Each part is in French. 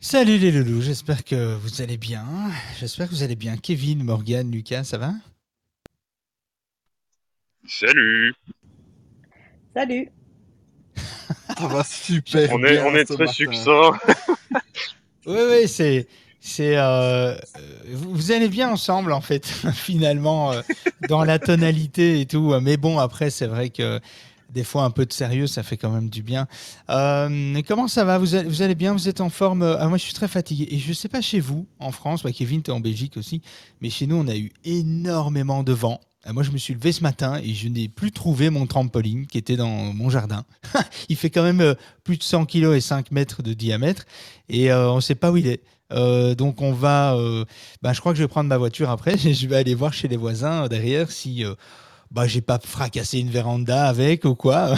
Salut les loulous, j'espère que vous allez bien. J'espère que vous allez bien. Kevin, Morgan, Lucas, ça va? Salut Salut Ça va super On est, bien on est ce très matin. succinct. Oui, oui, c'est. C'est, euh, vous, vous allez bien ensemble en fait, finalement, euh, dans la tonalité et tout. Mais bon, après, c'est vrai que des fois, un peu de sérieux, ça fait quand même du bien. Euh, comment ça va? Vous allez, bien? Vous êtes en forme? Ah, Moi, je suis très fatigué. Et je sais pas chez vous, en France, bah, Kevin, tu es en Belgique aussi, mais chez nous, on a eu énormément de vent. Euh, Moi, je me suis levé ce matin et je n'ai plus trouvé mon trampoline qui était dans mon jardin. il fait quand même euh, plus de 100 kg et 5 mètres de diamètre et euh, on ne sait pas où il est. Euh, donc on va, euh, bah, je crois que je vais prendre ma voiture après. Je vais aller voir chez les voisins euh, derrière si euh, bah, j'ai pas fracassé une véranda avec ou quoi.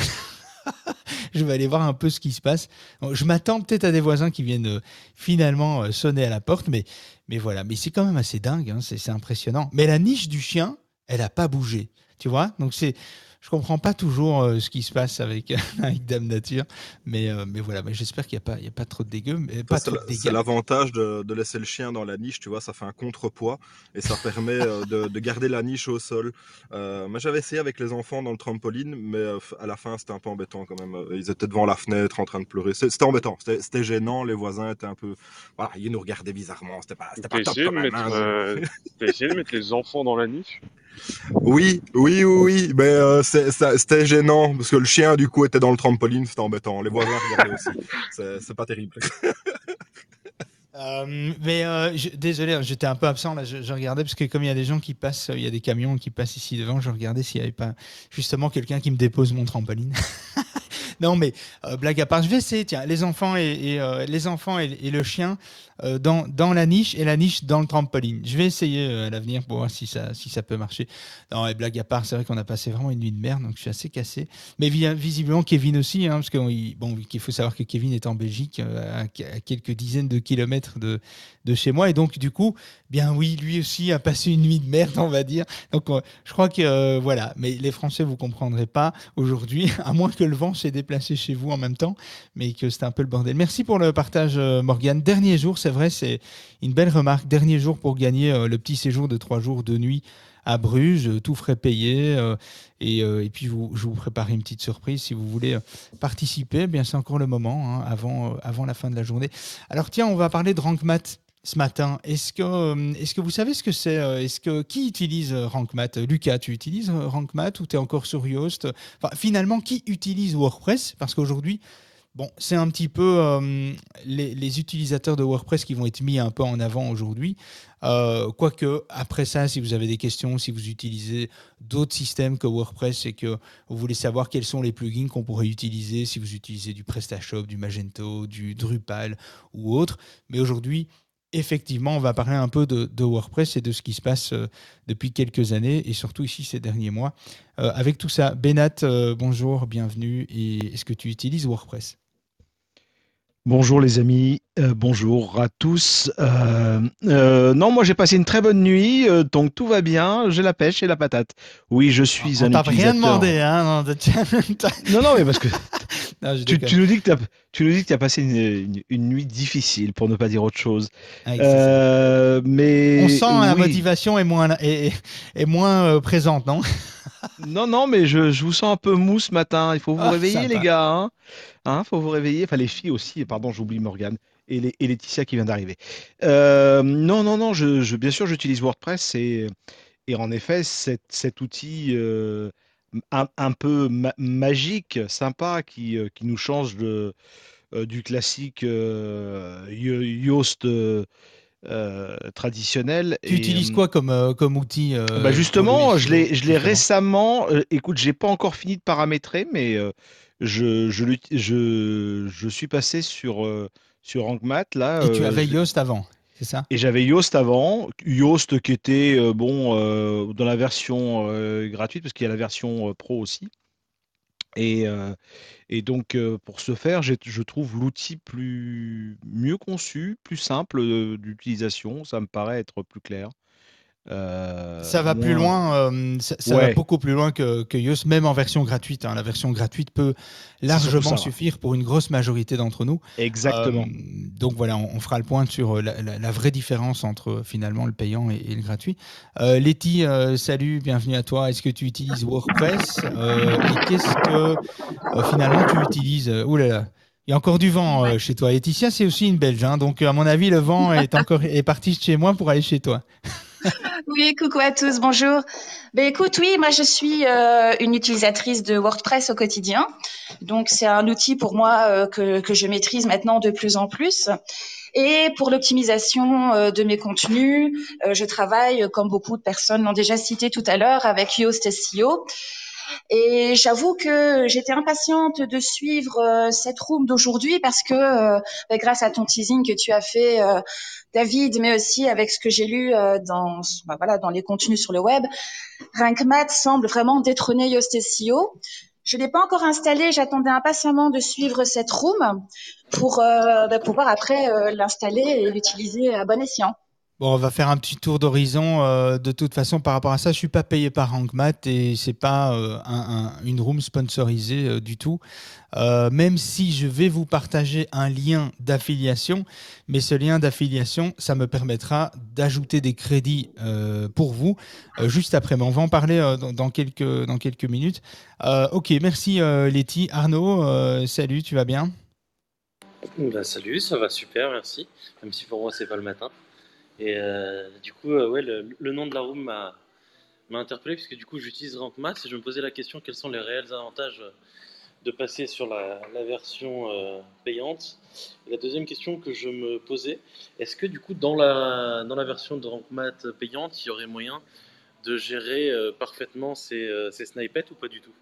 je vais aller voir un peu ce qui se passe. Je m'attends peut-être à des voisins qui viennent euh, finalement euh, sonner à la porte, mais, mais voilà. Mais c'est quand même assez dingue, hein, c'est c'est impressionnant. Mais la niche du chien, elle n'a pas bougé, tu vois? Donc c'est, je comprends pas toujours euh, ce qui se passe avec, avec Dame Nature, mais, euh, mais voilà. Mais j'espère qu'il n'y a pas, il y a pas trop de dégâts, mais pas C'est trop de c'est l'avantage de, de laisser le chien dans la niche, tu vois, ça fait un contrepoids et ça permet euh, de, de garder la niche au sol. Euh, moi j'avais essayé avec les enfants dans le trampoline, mais à la fin c'était un peu embêtant quand même. Ils étaient devant la fenêtre en train de pleurer. C'est- C'était embêtant, c'était c'était gênant, les voisins étaient un peu... Voilà, ils nous regardaient bizarrement, c'était pas, c'était pas top quand de même. mettre, hein. euh, t'as essayé de mettre les enfants dans la niche? Oui, oui, oui, oui, mais euh, c'était gênant parce que le chien du coup était dans le trampoline, c'était embêtant. Les voisins regardaient aussi. C'est pas terrible. Euh, mais euh, je- désolé, hein, j'étais un peu absent là. Je, je regardais parce que comme il y a des gens qui passent, il y a des camions qui passent ici devant. Je regardais s'il n'y avait pas justement quelqu'un qui me dépose mon trampoline. non, mais euh, blague à part, je vais essayer. Tiens, les enfants et, et, les enfants et, et le chien dans, dans la niche et la niche dans le trampoline. Je vais essayer euh, à l'avenir pour voir si ça si ça peut marcher. Non, et blague à part, c'est vrai qu'on a passé vraiment une nuit de merde, donc je suis assez cassé. Mais vi- visiblement Kevin aussi, hein, parce qu'il faut savoir que Kevin est en Belgique, euh, à, quelques dizaines de kilomètres de, de chez moi, et donc du coup, bien oui, lui aussi a passé une nuit de merde, on va dire. Donc euh, je crois que euh, voilà, mais les Français vous comprendrez pas aujourd'hui, à moins que le vent s'est déplacé chez vous en même temps, mais que c'était un peu le bordel. Merci pour le partage, euh, Morgane. Dernier jour, c'est vrai, c'est une belle remarque. Dernier jour pour gagner euh, le petit séjour de trois jours de nuit à Bruges, euh, tout frais payé. euh, et, et puis, vous, je vous prépare une petite surprise si vous voulez participer. Eh Bien, c'est encore le moment, hein, avant, avant la fin de la journée. Alors, tiens, on va parler de RankMath ce matin. Est-ce que, est-ce que vous savez ce que c'est Est-ce que qui utilise RankMath? Lucas, tu utilises RankMath ou tu es encore sur Yoast? Finalement, qui utilise WordPress? Parce qu'aujourd'hui, Bon, c'est un petit peu euh, les, utilisateurs de WordPress qui vont être mis un peu en avant aujourd'hui. Euh, Quoique, après ça, si vous avez des questions, si vous utilisez d'autres systèmes que WordPress et que vous voulez savoir quels sont les plugins qu'on pourrait utiliser, si vous utilisez du PrestaShop, du Magento, du Drupal ou autre. Mais aujourd'hui, effectivement, on va parler un peu de, WordPress et de ce qui se passe euh, depuis quelques années et surtout ici ces derniers mois. Euh, avec tout ça, Benat, euh, bonjour, bienvenue. Et est-ce que tu utilises WordPress? Bonjour les amis, euh, bonjour à tous. Euh, euh, non, moi j'ai passé une très bonne nuit, donc tout va bien, j'ai la pêche et la patate. Oui, je suis On un utilisateur. rien demandé, hein non, Non, non, mais parce que Non, tu, nous dis que tu as, tu nous dis que tu as passé une, une- une nuit difficile, pour ne pas dire autre chose. Ah, mais On sent la oui. motivation est moins, est, moins présente, non? Non, non, mais je, je vous sens un peu mou ce matin. Il faut vous Ah, réveiller, les gars. Hein, Hein, faut vous réveiller. Enfin, les filles aussi. Pardon, j'oublie Morgane et, les- et Laetitia qui vient d'arriver. Euh, non, non, non. Je, je- bien sûr, j'utilise WordPress et, et en effet, cet, cet outil euh, un, un peu ma- magique, sympa, qui, euh, qui nous change de, du classique Yo- Yoast euh, euh, traditionnel. Tu Et, utilises euh, quoi comme, euh, comme outil euh, bah pour justement, je l'ai, récemment. écoute, j'ai pas encore fini de paramétrer, mais je, je, je, je suis passé sur, sur RankMath là. Et tu avais Yoast avant c'est ça? Et j'avais Yoast avant, Yoast qui était euh, bon euh, dans la version euh, gratuite parce qu'il y a la version pro aussi. Et, donc pour ce faire, je trouve l'outil plus mieux conçu, plus simple d'utilisation. Ça me paraît être plus clair. Euh, Ça va plus loin, euh, ça, ça va beaucoup plus loin que, que Yoast, même en version gratuite. hein. La version gratuite peut largement ça, suffire pour une grosse majorité d'entre nous. Exactement. Euh, donc voilà, on, on fera le point sur la, la- la vraie différence entre finalement le payant et, et le gratuit. Letty, salut, bienvenue à toi. Est-ce que tu utilises WordPress? Et qu'est-ce que finalement tu utilises? Ouh là là. Il y a encore du vent euh, chez toi. Laetitia, c'est aussi une Belge, hein, donc à mon avis, le vent est encore est parti de chez moi pour aller chez toi. Oui, coucou à tous, bonjour. Ben écoute, oui, moi je suis euh, une utilisatrice de WordPress au quotidien. Donc c'est un outil pour moi euh, que, que je maîtrise maintenant de plus en plus. Et pour l'optimisation euh, de mes contenus, euh, je travaille, comme beaucoup de personnes l'ont déjà cité tout à l'heure, avec Yoast SEO. Et j'avoue que j'étais impatiente de suivre euh, cette room d'aujourd'hui parce que euh, ben, grâce à ton teasing que tu as fait, euh, David, mais aussi avec ce que j'ai lu dans, ben, voilà, dans les contenus sur le web, RankMath semble vraiment détrôner Yoast SEO. Je l'ai pas encore installé, j'attendais impatiemment de suivre cette room pour euh, ben, pouvoir après euh, l'installer et l'utiliser à bon escient. Bon, on va faire un petit tour d'horizon. euh, de toute façon, par rapport à ça, je suis pas payé par RankMath et c'est pas euh, un- un- une room sponsorisée euh, du tout. Même si je vais vous partager un lien d'affiliation, mais ce lien d'affiliation, ça me permettra d'ajouter des crédits pour vous juste après. Mais on va en parler dans, quelques, minutes. Ok, merci Letty. Arnaud, salut, tu vas bien? Bah, salut, ça va super, merci. Même si pour moi c'est pas le matin. Et euh, du coup, euh, ouais, le, nom de la room m'a interpellé puisque du coup j'utilise RankMath et je me posais la question quels sont les réels avantages euh, de passer sur la, version payante? La deuxième question que je me posais, est-ce que du coup dans la, dans la version de RankMath payante, il y aurait moyen de gérer parfaitement ces, euh, ces snippets ou pas du tout?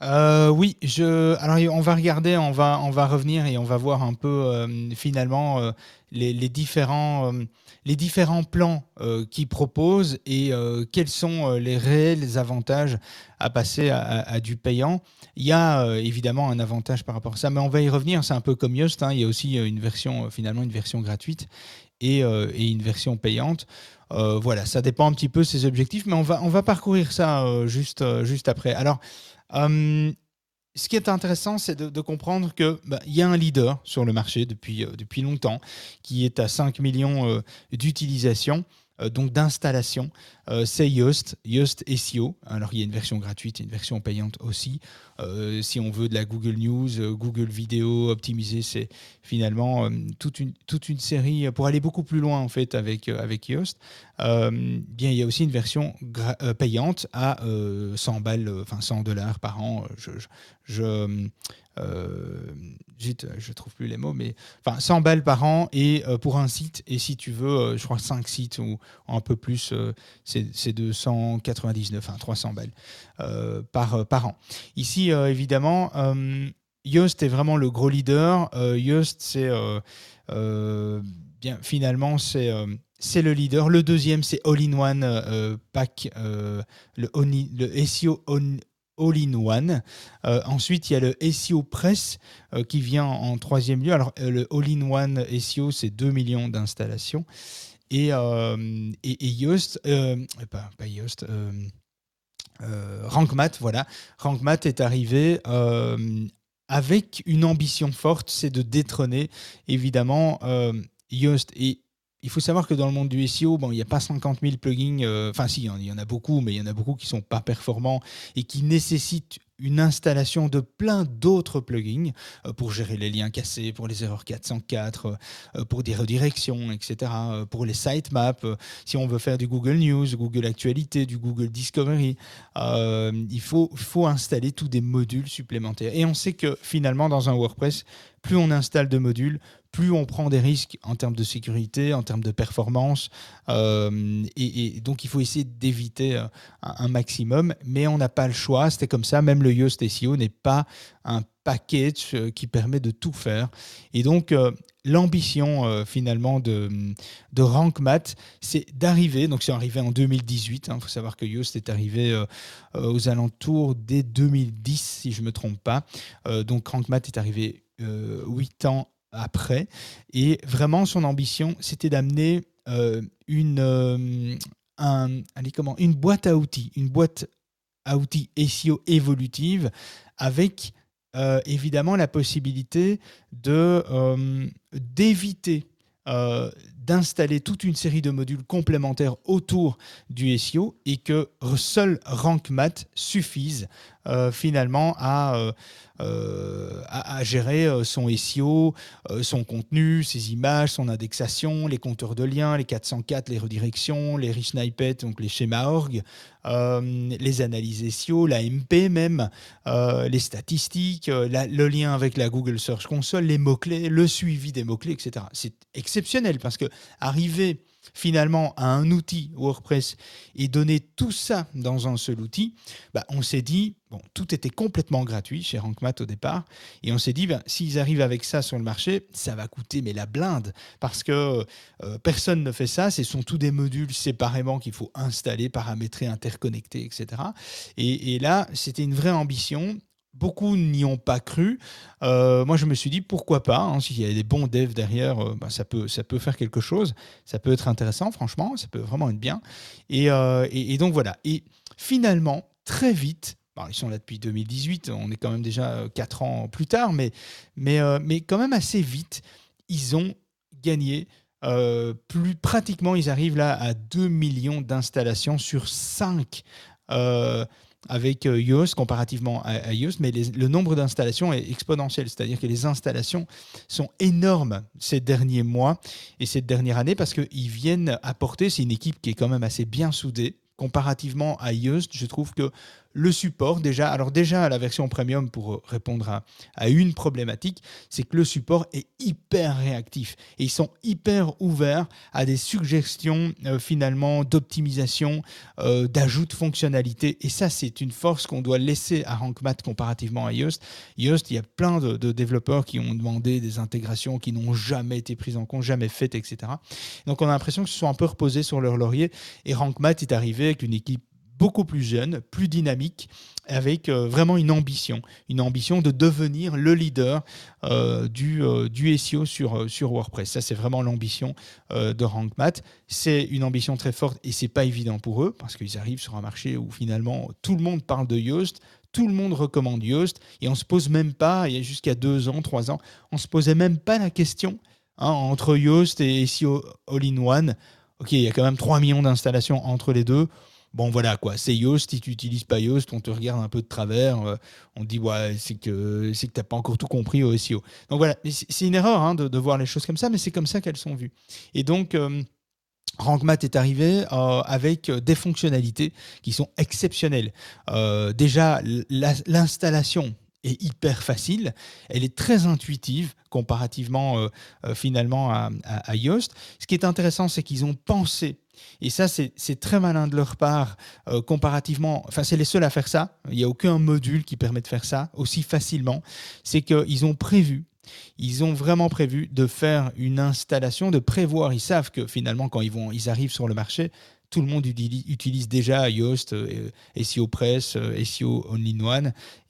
Oui, je. Alors, on va regarder, on va, on va revenir et on va voir un peu finalement les, différents, euh, les différents plans euh, qu'ils proposent et euh, quels sont les réels avantages à passer à, du payant. Il y a évidemment un avantage par rapport à ça, mais on va y revenir. C'est un peu comme Yoast. hein, il y a aussi une version, finalement, une version gratuite et, et une version payante. Voilà, ça dépend un petit peu de ses objectifs, mais on va, on va parcourir ça juste, juste après. Alors. Ce qui est intéressant, c'est de, comprendre qu'il y a un leader sur le marché depuis, euh, longtemps qui est à 5 millions euh, d'utilisations, donc d'installations. Euh, c'est Yoast, Yoast SEO. Alors il y a une version gratuite une version payante aussi. Euh, si on veut de la Google News, euh, Google Vidéo optimisée, c'est finalement euh, toute, une, série euh, pour aller beaucoup plus loin en fait avec, euh, avec Yoast. Euh, bien, il y a aussi une version euh, payante à euh, 100 balles, euh, enfin 100 dollars par an. Je, euh, je trouve plus les mots, mais enfin 100 balles par an et euh, pour un site. Et si tu veux, euh, je crois 5 sites ou un peu plus, c'est c'est 299, enfin 300 balles par, par an. Ici, évidemment, Yoast est vraiment le gros leader. Yoast, c'est bien finalement c'est c'est le leader. Le deuxième, c'est All-in-One Pack, le, le SEO on- All-in-One. Euh, ensuite, il y a le SEO Press euh, qui vient en troisième lieu. Alors, euh, le All-in-One SEO, c'est 2 millions d'installations. Et, et, Yoast, pas, pas Yoast, RankMath, voilà. RankMath est arrivé avec une ambition forte, c'est de détrôner évidemment Yoast. Et il faut savoir que dans le monde du SEO, bon, il n'y a pas 50 000 plugins, euh, enfin si, il y en- a beaucoup, mais il y en a beaucoup qui ne sont pas performants et qui nécessitent une installation de plein d'autres plugins euh, pour gérer les liens cassés, pour les erreurs 404, euh, pour des redirections, etc., euh, pour les sitemaps, euh, si on veut faire du Google News, Google Actualité, du Google Discovery, euh, il faut, faut installer tous des modules supplémentaires. Et on sait que finalement, dans un WordPress, plus on installe de modules, plus on prend des risques en termes de sécurité, en termes de performance. euh, et, donc, il faut essayer d'éviter euh, un, maximum, mais on n'a pas le choix. C'était comme ça. Même le Yoast SEO n'est pas un package euh, qui permet de tout faire. Et donc, l'ambition finalement de, de RankMath, c'est d'arriver, donc c'est arrivé en 2018, il faut savoir que Yoast est arrivé aux alentours dès 2010, si je ne me trompe pas. Donc RankMath est arrivé euh, huit ans après. Et vraiment, son ambition, c'était d'amener euh, une, euh, un, allez, comment, une boîte à outils, une boîte à outils SEO évolutive avec euh, évidemment la possibilité de d'éviter d'installer toute une série de modules complémentaires autour du SEO et que seul RankMath suffise euh, finalement à, euh, euh, à, à gérer son SEO, son contenu, ses images, son indexation, les compteurs de liens, les 404, les redirections, les rich snippets, donc les schémas org, les analyses SEO, la MP même, les statistiques, le lien avec la Google Search Console, les mots-clés, le suivi des mots-clés, etc. C'est exceptionnel parce que arriver finalement à un outil WordPress et donner tout ça dans un seul outil, bah, on s'est dit, bon, tout était complètement gratuit chez RankMath au départ, et on s'est dit, ben, s'ils arrivent avec ça sur le marché, ça va coûter mais la blinde, parce que euh, personne ne fait ça, ce sont tous des modules séparément qu'il faut installer, paramétrer, interconnecter, etc. Et, et là, c'était une vraie ambition. Beaucoup n'y ont pas cru. Euh, moi, je me suis dit pourquoi pas. hein, S'il y a des bons devs derrière, euh, bah, ça, peut, ça peut faire quelque chose. Ça peut être intéressant, franchement. Ça peut vraiment être bien. Et, euh, donc voilà. Et finalement, très vite, ils sont là depuis 2018. On est quand même déjà 4 ans plus tard, mais, mais, mais quand même assez vite, ils ont gagné. plus pratiquement, ils arrivent là à 2 millions d'installations sur 5 avec euh, Yoast comparativement à, Yoast, mais le nombre d'installations est exponentiel, c'est-à-dire que les installations sont énormes ces derniers mois et cette dernière année parce qu'ils viennent apporter, c'est une équipe qui est quand même assez bien soudée. Comparativement à Yoast, je trouve que le support, déjà, alors déjà la version premium pour répondre à, une problématique, c'est que le support est hyper réactif et ils sont hyper ouverts à des suggestions euh, finalement d'optimisation, euh, d'ajout de fonctionnalités. Et ça, c'est une force qu'on doit laisser à RankMath comparativement à Yoast. Yoast, il y a plein de, développeurs qui ont demandé des intégrations qui n'ont jamais été prises en compte, jamais faites, etc. Donc on a l'impression qu'ils se sont un peu reposés sur leur laurier. Et RankMath est arrivé avec une équipe beaucoup plus jeune, plus dynamique, avec euh, vraiment une ambition, une ambition de devenir le leader euh, du, euh, du SEO sur, sur WordPress. Ça, c'est vraiment l'ambition de RankMath. C'est une ambition très forte et c'est pas évident pour eux parce qu'ils arrivent sur un marché où finalement tout le monde parle de Yoast, tout le monde recommande Yoast et on se pose même pas, il y a jusqu'à deux ans, trois ans, on se posait même pas la question hein, entre Yoast et SEO All-in-One. Ok, il y a quand même 3 millions d'installations entre les deux. Bon, voilà quoi, c'est Yoast. Si tu n'utilises pas Yoast, on te regarde un peu de travers. euh, on te dit, ouais, c'est que, tu n'as pas encore tout compris au SEO. Donc voilà, c'est une erreur hein, de, voir les choses comme ça, mais c'est comme ça qu'elles sont vues. Et donc. euh, RankMath est arrivé euh, avec euh, des fonctionnalités qui sont exceptionnelles. Déjà, la- l'installation hyper facile, elle est très intuitive comparativement euh, euh, finalement à, Yoast. Ce qui est intéressant, c'est qu'ils ont pensé, et ça c'est c'est très malin de leur part, euh, comparativement, enfin c'est les seuls à faire ça, il n'y a aucun module qui permet de faire ça aussi facilement, c'est qu'ils ont prévu ils ont vraiment prévu de faire une installation, de prévoir. Ils savent que finalement, quand ils, vont, ils arrivent sur le marché, tout le monde utilise, déjà Yoast, euh, SEO Press, euh, SEO.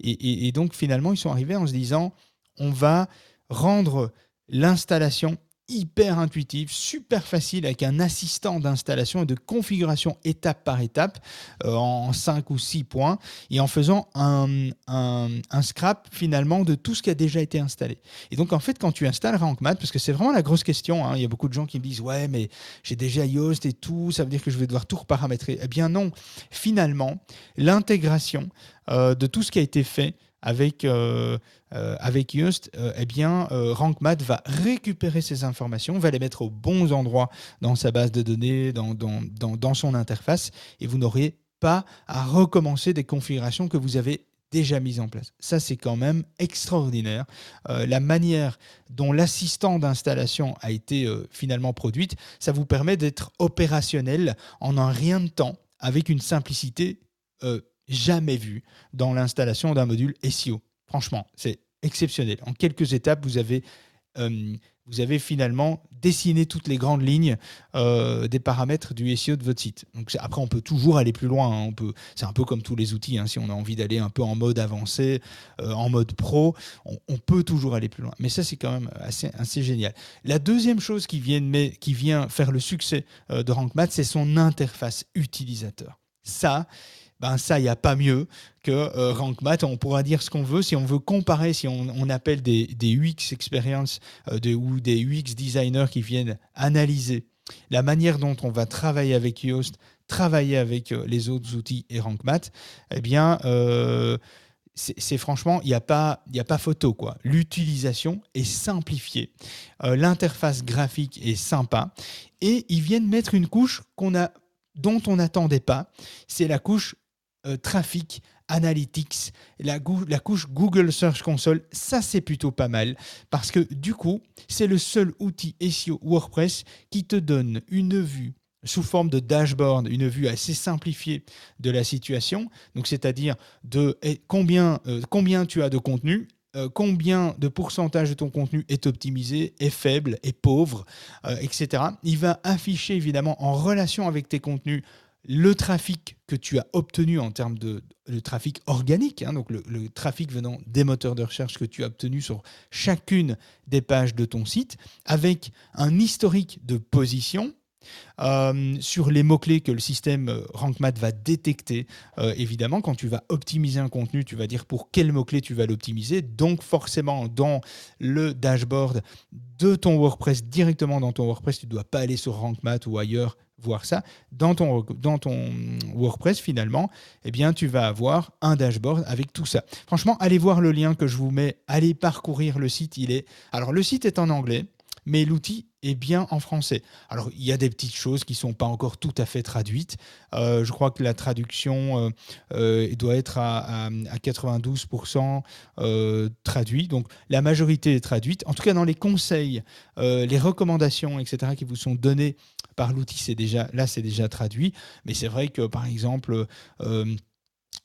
Et, et- et donc, finalement, ils sont arrivés en se disant on va rendre l'installation hyper intuitive, super facile, avec un assistant d'installation et de configuration étape par étape, euh, en 5 ou 6 points, et en faisant un, un- un scrap finalement de tout ce qui a déjà été installé. Et donc, en fait, quand tu installes RankMath, parce que c'est vraiment la grosse question, hein, il y a beaucoup de gens qui me disent Ouais, mais j'ai déjà Yoast et tout, ça veut dire que je vais devoir tout reparamétrer. Eh bien, non. Finalement, l'intégration euh, de tout ce qui a été fait avec, euh, euh, avec Yoast, euh, eh bien, euh, RankMath va récupérer ces informations, va les mettre aux bons endroits dans sa base de données, dans, dans, dans, dans son interface, et vous n'aurez pas à recommencer des configurations que vous avez déjà mises en place. Ça, c'est quand même extraordinaire. Euh, la manière dont l'assistant d'installation a été finalement produite, ça vous permet d'être opérationnel en un rien de temps, avec une simplicité euh, jamais vue dans l'installation d'un module SEO. Franchement, c'est exceptionnel. En quelques étapes, vous avez euh, vous avez finalement dessiné toutes les grandes lignes euh, des paramètres du SEO de votre site. Donc après, on peut toujours aller plus loin. hein. C'est un peu comme tous les outils. hein. Si on a envie d'aller un peu en mode avancé, euh, en mode pro, on, on peut toujours aller plus loin. Mais ça, c'est quand même assez, assez génial. La deuxième chose qui vient, mais, qui vient faire le succès de RankMath, c'est son interface utilisateur. Ça, ben ça, il n'y a pas mieux que euh, RankMath. On pourra dire ce qu'on veut. Si on veut comparer, si on, appelle des, UX experience euh, ou des UX designers qui viennent analyser la manière dont on va travailler avec Yoast, travailler avec euh, les autres outils et RankMath, eh bien, euh, c'est franchement, il n'y a, pas- a pas photo. quoi. L'utilisation est simplifiée. L'interface graphique est sympa. Et ils viennent mettre une couche qu'on a, dont on n'attendait pas. C'est la couche euh, trafic Analytics, la couche Google Search Console, ça c'est plutôt pas mal. Parce que du coup, c'est le seul outil SEO WordPress qui te donne une vue sous forme de dashboard, une vue assez simplifiée de la situation, donc c'est-à-dire de eh, combien, euh, combien tu as de contenu, euh, combien de pourcentage de ton contenu est optimisé, est faible, est pauvre, euh, etc. Il va afficher évidemment en relation avec tes contenus le trafic que tu as obtenu en termes de, trafic organique, hein, donc le trafic venant des moteurs de recherche que tu as obtenu sur chacune des pages de ton site, avec un historique de position euh, sur les mots-clés que le système euh, RankMath va détecter. Euh, évidemment, quand tu vas optimiser un contenu, tu vas dire pour quel mot-clé tu vas l'optimiser. Donc forcément, dans le dashboard de ton WordPress, directement dans ton WordPress, tu ne dois pas aller sur RankMath ou ailleurs voir ça. Dans ton, dans ton WordPress, finalement, eh bien, tu vas avoir un dashboard avec tout ça. Franchement, allez voir le lien que je vous mets, allez parcourir le site. Il est... Alors, le site est en anglais, mais l'outil est bien en français. Alors, il y a des petites choses qui ne sont pas encore tout à fait traduites. Euh, je crois que la traduction euh, euh, doit être à, à- à 92% euh, traduit. Donc, la majorité est traduite. En tout cas, dans les conseils, les recommandations, etc., qui vous sont données par l'outil, c'est déjà, là, c'est déjà traduit. Mais c'est vrai que, par exemple,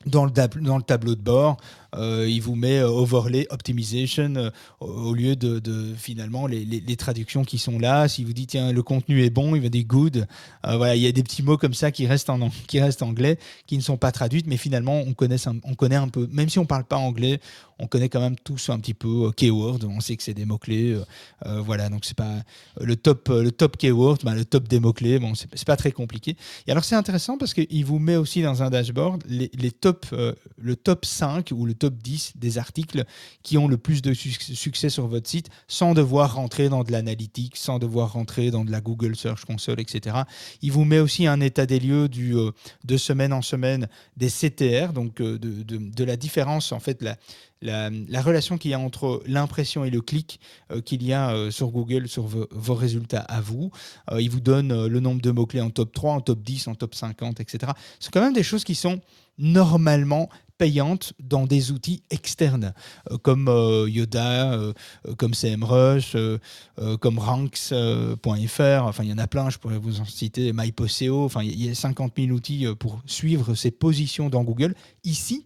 dans le, dans le tableau de bord, euh, il vous met euh, overlay optimization euh, au lieu de, finalement les, traductions qui sont là. Si vous dites tiens le contenu est bon, il va dire good. Voilà, il y a des petits mots comme ça qui restent en qui restent anglais, qui ne sont pas traduites, mais finalement on connaît on connaît un peu. Même si on parle pas anglais, on connaît quand même tous un petit peu keyword. On sait que c'est des mots clés. voilà, donc c'est pas le top le top keyword, ben, le top des mots clés. Bon, c'est pas très compliqué. Et alors c'est intéressant parce qu'il vous met aussi dans un dashboard les, top, le top 5 ou le top 10 des articles qui ont le plus de suc- succès sur votre site sans devoir rentrer dans de l'analytique, sans devoir rentrer dans de la Google Search Console, etc. Il vous met aussi un état des lieux du, euh, de semaine en semaine des CTR, donc euh, de, de- de la différence, en fait, la, la, la relation qu'il y a entre l'impression et le clic euh, qu'il y a euh, sur Google sur vos, résultats à vous. Euh, il vous donne le nombre de mots-clés en top 3, en top 10, en top 50, etc. C'est quand même des choses qui sont normalement payantes dans des outils externes, comme Yoda, comme CMrush, comme Ranks.fr, enfin il y en a plein, je pourrais vous en citer, MyPoseo, enfin il y a 50 000 outils pour suivre ses positions dans Google. Ici,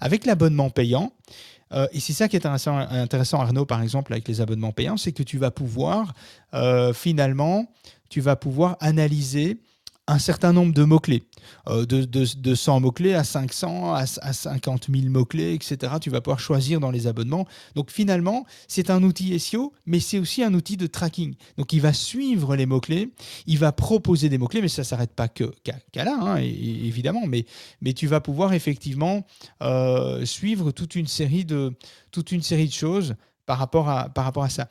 avec l'abonnement payant, euh, et c'est ça qui est intéressant, Arnaud, par exemple, avec les abonnements payants, c'est que tu vas pouvoir, euh, finalement, tu vas pouvoir analyser un certain nombre de mots-clés, euh, de, de, de 100 mots-clés à 500, à, à 50 000 mots-clés, etc. Tu vas pouvoir choisir dans les abonnements. Donc finalement, c'est un outil SEO, mais c'est aussi un outil de tracking. Donc il va suivre les mots-clés, il va proposer des mots-clés, mais ça ne s'arrête pas que- qu'à là, hein, évidemment. Mais, mais tu vas pouvoir effectivement euh, suivre toute une série de, toute une série de choses par rapport à, par rapport à ça.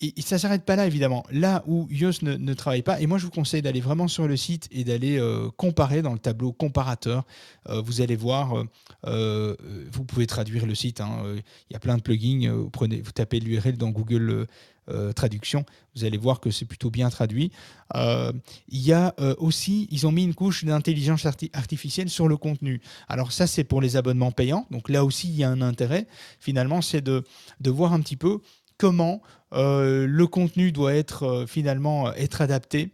Et, ça s'arrête pas là, évidemment. Là où Yoast ne, travaille pas, et moi je vous conseille d'aller vraiment sur le site et d'aller euh, comparer dans le tableau comparateur. Euh, vous allez voir, euh, vous pouvez traduire le site. hein, Il y a plein de plugins. Vous, prenez, vous tapez l'URL dans Google Traduction. Vous allez voir que c'est plutôt bien traduit. Il y a aussi, ils ont mis une couche d'intelligence arti- artificielle sur le contenu. Alors ça, c'est pour les abonnements payants. Donc là aussi, il y a un intérêt. Finalement, c'est de, de voir un petit peu comment euh, le contenu doit être euh, finalement euh, être adapté.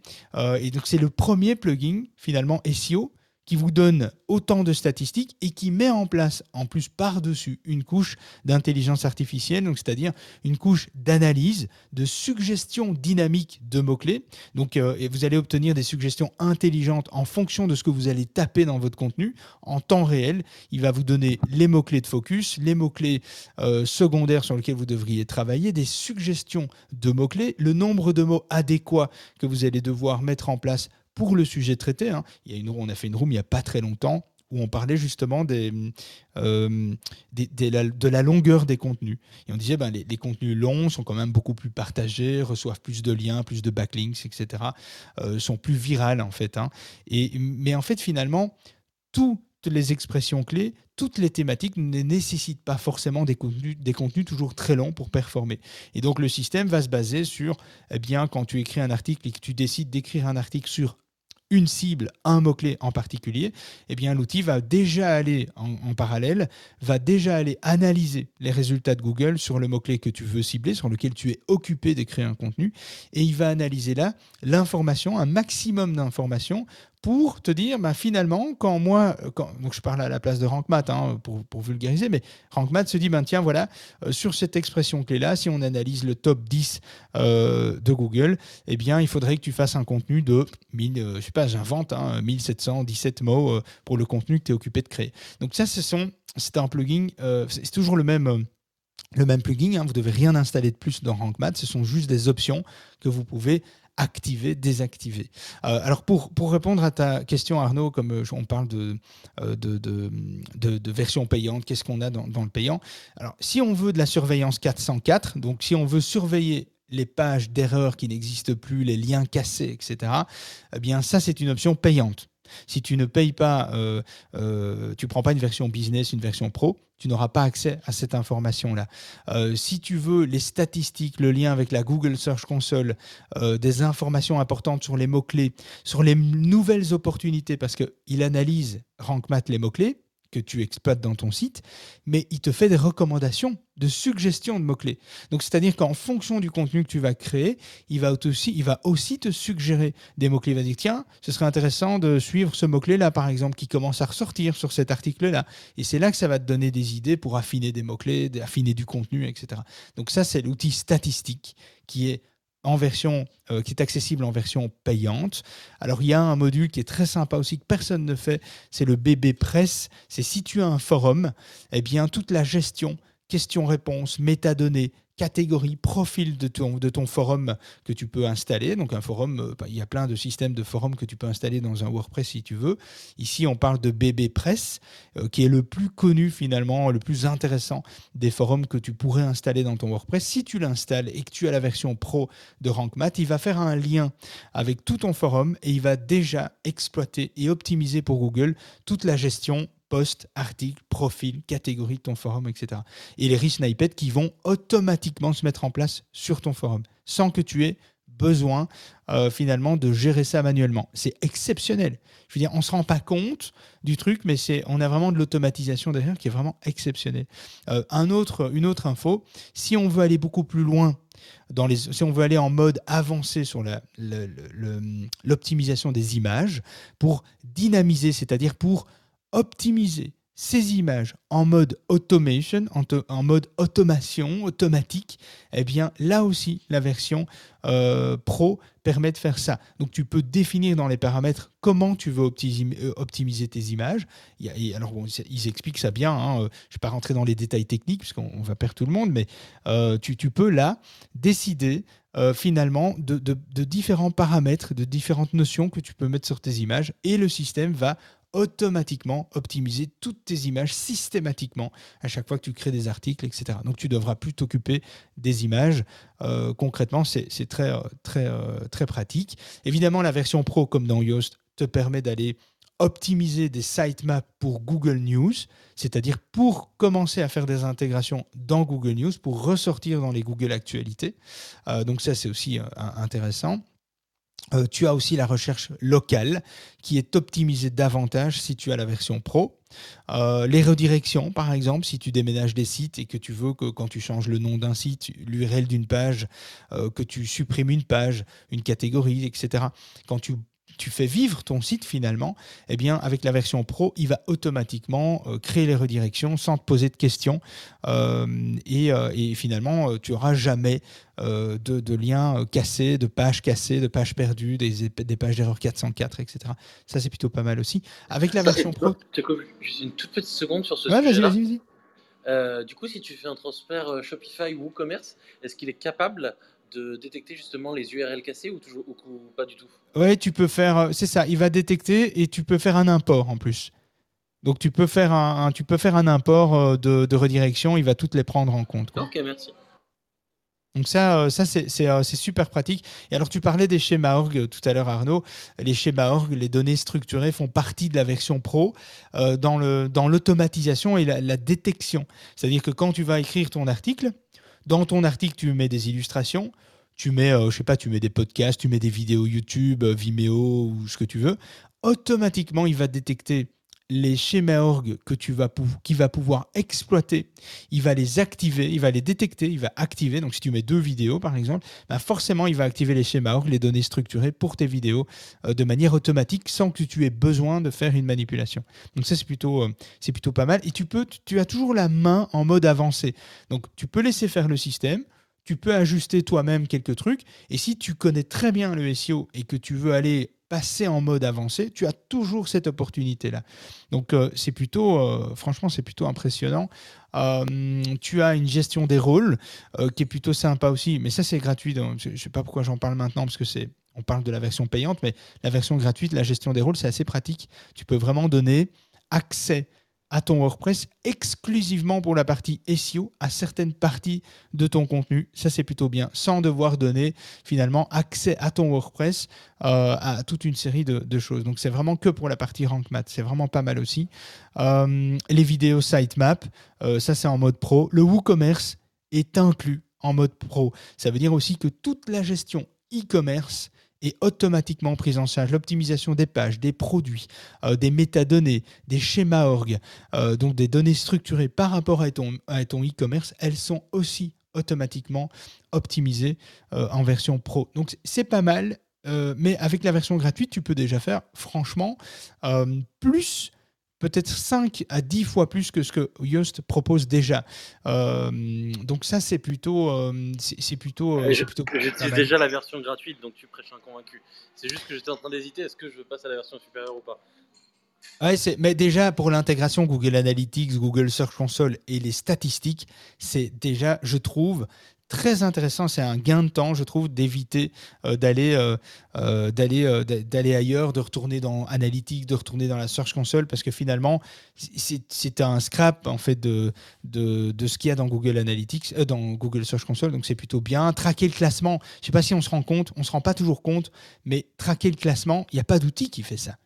Et donc c'est le premier plugin finalement SEO qui vous donne autant de statistiques et qui met en place en plus par-dessus une couche d'intelligence artificielle, donc c'est-à-dire une couche d'analyse, de suggestion dynamique de mots-clés. Donc euh, vous allez obtenir des suggestions intelligentes en fonction de ce que vous allez taper dans votre contenu en temps réel. Il va vous donner les mots-clés de focus, les mots-clés euh, secondaires sur lesquels vous devriez travailler, des suggestions de mots-clés, le nombre de mots adéquats que vous allez devoir mettre en place pour le sujet traité. hein. Il y a une, on a fait une room il n'y a pas très longtemps où on parlait justement des, euh, de la longueur des contenus. Et on disait ben, les, les contenus longs sont quand même beaucoup plus partagés, reçoivent plus de liens, plus de backlinks, etc. euh, sont plus virales en fait. hein. Et, mais en fait, finalement, toutes les expressions clés, toutes les thématiques ne nécessitent pas forcément des contenus, des contenus toujours très longs pour performer. Et donc le système va se baser sur, eh bien, quand tu écris un article et que tu décides d'écrire un article sur une cible, un mot-clé en particulier, eh bien l'outil va déjà aller en, parallèle, va déjà aller analyser les résultats de Google sur le mot-clé que tu veux cibler, sur lequel tu es occupé d'écrire un contenu, et il va analyser là l'information, un maximum d'informations pour te dire, bah, finalement, quand moi, euh, donc je parle à la place de RankMath hein, pour, vulgariser, mais RankMath se dit, ben, tiens, voilà, euh, sur cette expression clé-là, si on analyse le top 10 euh, de Google, eh bien, il faudrait que tu fasses un contenu de 1000, euh, je sais pas, j'invente, hein, 1717 mots euh, pour le contenu que tu es occupé de créer. Donc ça, ce c'est un plugin, c'est toujours le même. le même plugin, hein, vous devez rien installer de plus dans RankMath, ce sont juste des options que vous pouvez activer, désactiver. Euh, alors pour, pour répondre à ta question Arnaud, comme euh, on parle de, euh, de, de- de version payante, qu'est-ce qu'on a dans, dans le payant? Alors si on veut de la surveillance 404, donc si on veut surveiller les pages d'erreurs qui n'existent plus, les liens cassés, etc., eh bien ça c'est une option payante. Si tu ne payes pas, euh, euh, tu prends pas une version business, une version pro, tu n'auras pas accès à cette information-là. Euh, si tu veux les statistiques, le lien avec la Google Search Console, des informations importantes sur les mots-clés, sur les nouvelles opportunités, parce qu'il analyse RankMath les mots-clés que tu exploites dans ton site, mais il te fait des recommandations, de suggestions de mots-clés. Donc, c'est-à-dire qu'en fonction du contenu que tu vas créer, il va aussi, il va aussi te suggérer des mots-clés. Il va dire, tiens, ce serait intéressant de suivre ce mot-clé-là, par exemple, qui commence à ressortir sur cet article-là. Et c'est là que ça va te donner des idées pour affiner des mots-clés, affiner du contenu, etc. Donc ça, c'est l'outil statistique qui est en version euh, qui est accessible en version payante. Alors il y a un module qui est très sympa aussi que personne ne fait, c'est le BB Press. C'est si tu as un forum, eh bien toute la gestion, questions-réponses, métadonnées, catégories, profil de ton, de ton forum que tu peux installer. Donc un forum, euh, bah, il y a plein de systèmes de forums que tu peux installer dans un WordPress si tu veux. Ici on parle de BB Press, euh, qui est le plus connu finalement, le plus intéressant des forums que tu pourrais installer dans ton WordPress. Si tu l'installes et que tu as la version pro de RankMath, il va faire un lien avec tout ton forum et il va déjà exploiter et optimiser pour Google toute la gestion post, article, profil, catégorie de ton forum, etc. Et les resnippets qui vont automatiquement se mettre en place sur ton forum sans que tu aies besoin euh, finalement de gérer ça manuellement. C'est exceptionnel. Je veux dire, on ne se rend pas compte du truc, mais c'est, on a vraiment de l'automatisation derrière qui est vraiment exceptionnelle. Euh, un autre, une autre info, si on veut aller beaucoup plus loin, dans les, si on veut aller en mode avancé sur l'optimisation des images, pour dynamiser, c'est-à-dire pour optimiser ces images en mode automation, en, mode automation, automatique, eh bien là aussi, la version euh, pro permet de faire ça. Donc tu peux définir dans les paramètres comment tu veux euh, optimiser tes images. Alors bon, ils expliquent ça bien, hein, euh, je ne vais pas rentrer dans les détails techniques puisqu'on on va perdre tout le monde, mais tu, peux là décider finalement de- de différents paramètres, de différentes notions que tu peux mettre sur tes images et le système va automatiquement optimiser toutes tes images systématiquement à chaque fois que tu crées des articles, etc. Donc tu devras plus t'occuper des images. Euh, concrètement, c'est très, euh, très, euh, très pratique. Évidemment, la version pro, comme dans Yoast, te permet d'aller optimiser des sitemaps pour Google News, c'est-à-dire pour commencer à faire des intégrations dans Google News, pour ressortir dans les Google Actualités. Donc ça, c'est aussi intéressant. Euh, tu as aussi la recherche locale qui est optimisée davantage si tu as la version pro. Euh, les redirections, par exemple, si tu déménages des sites et que tu veux que quand tu changes le nom d'un site, l'URL d'une page, euh, que tu supprimes une page, une catégorie, etc. Quand tu tu fais vivre ton site finalement, eh bien avec la version pro, il va automatiquement euh, créer les redirections sans te poser de questions euh, et, euh, et, finalement tu n'auras jamais de, de, liens cassés, de pages cassées, de pages perdues, des, des pages d'erreur 404, etc. Ça c'est plutôt pas mal aussi. Avec la version pro. Juste une toute petite seconde sur ce ouais, sujet. Vas-y, vas-y, vas-y. du coup, si tu fais un transfert Shopify ou WooCommerce, est-ce qu'il est capable de détecter justement les URL cassées ou, toujours, ou, pas du tout Oui, tu peux faire, euh, c'est ça, il va détecter et tu peux faire un import en plus. Donc tu peux faire un, tu peux faire un import euh, de, de, redirection, il va toutes les prendre en compte. Ok, merci. Donc ça, euh, ça c'est super pratique. Et alors tu parlais des schémas org tout à l'heure Arnaud. Les schémas org, les données structurées font partie de la version pro dans l'automatisation dans et la, la détection. C'est-à-dire que quand tu vas écrire ton article, dans ton article, tu mets des illustrations, tu mets, euh, je sais pas, tu mets des podcasts, tu mets des vidéos YouTube, euh, Vimeo ou ce que tu veux. Automatiquement, il va détecter les schémas org que tu qui va pouvoir exploiter, il va les activer, il va les détecter, il va activer. Donc si tu mets deux vidéos par exemple, bah forcément il va activer les schémas org, les données structurées pour tes vidéos euh, de manière automatique sans que tu aies besoin de faire une manipulation. Donc ça c'est plutôt euh, c'est plutôt pas mal et tu peux tu as toujours la main en mode avancé. Donc tu peux laisser faire le système, tu peux ajuster toi-même quelques trucs. Et si tu connais très bien le SEO et que tu veux aller passer en mode avancé, tu as toujours cette opportunité-là. Donc euh, c'est plutôt, euh, franchement, c'est plutôt impressionnant. Euh, tu as une gestion des rôles qui est plutôt sympa aussi, mais ça c'est gratuit. Je ne sais pas pourquoi j'en parle maintenant parce que c'est, on parle de la version payante, mais la version gratuite, la gestion des rôles, c'est assez pratique. Tu peux vraiment donner accès à ton WordPress exclusivement pour la partie SEO à certaines parties de ton contenu. Ça, c'est plutôt bien, sans devoir donner finalement accès à ton WordPress euh, à toute une série de, choses. Donc, c'est vraiment que pour la partie Rank Math. C'est vraiment pas mal aussi. Euh, les vidéos sitemap, euh, ça, c'est en mode pro. Le WooCommerce est inclus en mode pro. Ça veut dire aussi que toute la gestion e-commerce est automatiquement prise en charge. L'optimisation des pages, des produits, euh, des métadonnées, des schémas org, euh, donc des données structurées par rapport à ton e-commerce, elles sont aussi automatiquement optimisées euh, en version pro. Donc c'est pas mal, mais avec la version gratuite, tu peux déjà faire franchement plus peut-être 5 à 10 fois plus que ce que Yoast propose déjà. Euh, donc ça, c'est plutôt... Euh, c'est plutôt, euh, J'utilise déjà la version gratuite, donc tu prêches un convaincu. C'est juste que j'étais en train d'hésiter, est-ce que je veux passer à la version supérieure ou pas? Ouais, mais déjà pour l'intégration Google Analytics, Google Search Console et les statistiques, c'est déjà, je trouve, très intéressant. C'est un gain de temps, je trouve, d'éviter euh, d'aller euh, euh, d'aller d'aller ailleurs, de retourner dans Analytics, de retourner dans la Search Console, parce que finalement, c'est un scrap en fait de, de, de ce qu'il y a dans Google Analytics, dans Google Search Console. Donc c'est plutôt bien. Traquer le classement. Je ne sais pas si on se rend compte, on se rend pas toujours compte, mais traquer le classement, il n'y a pas d'outil qui fait ça.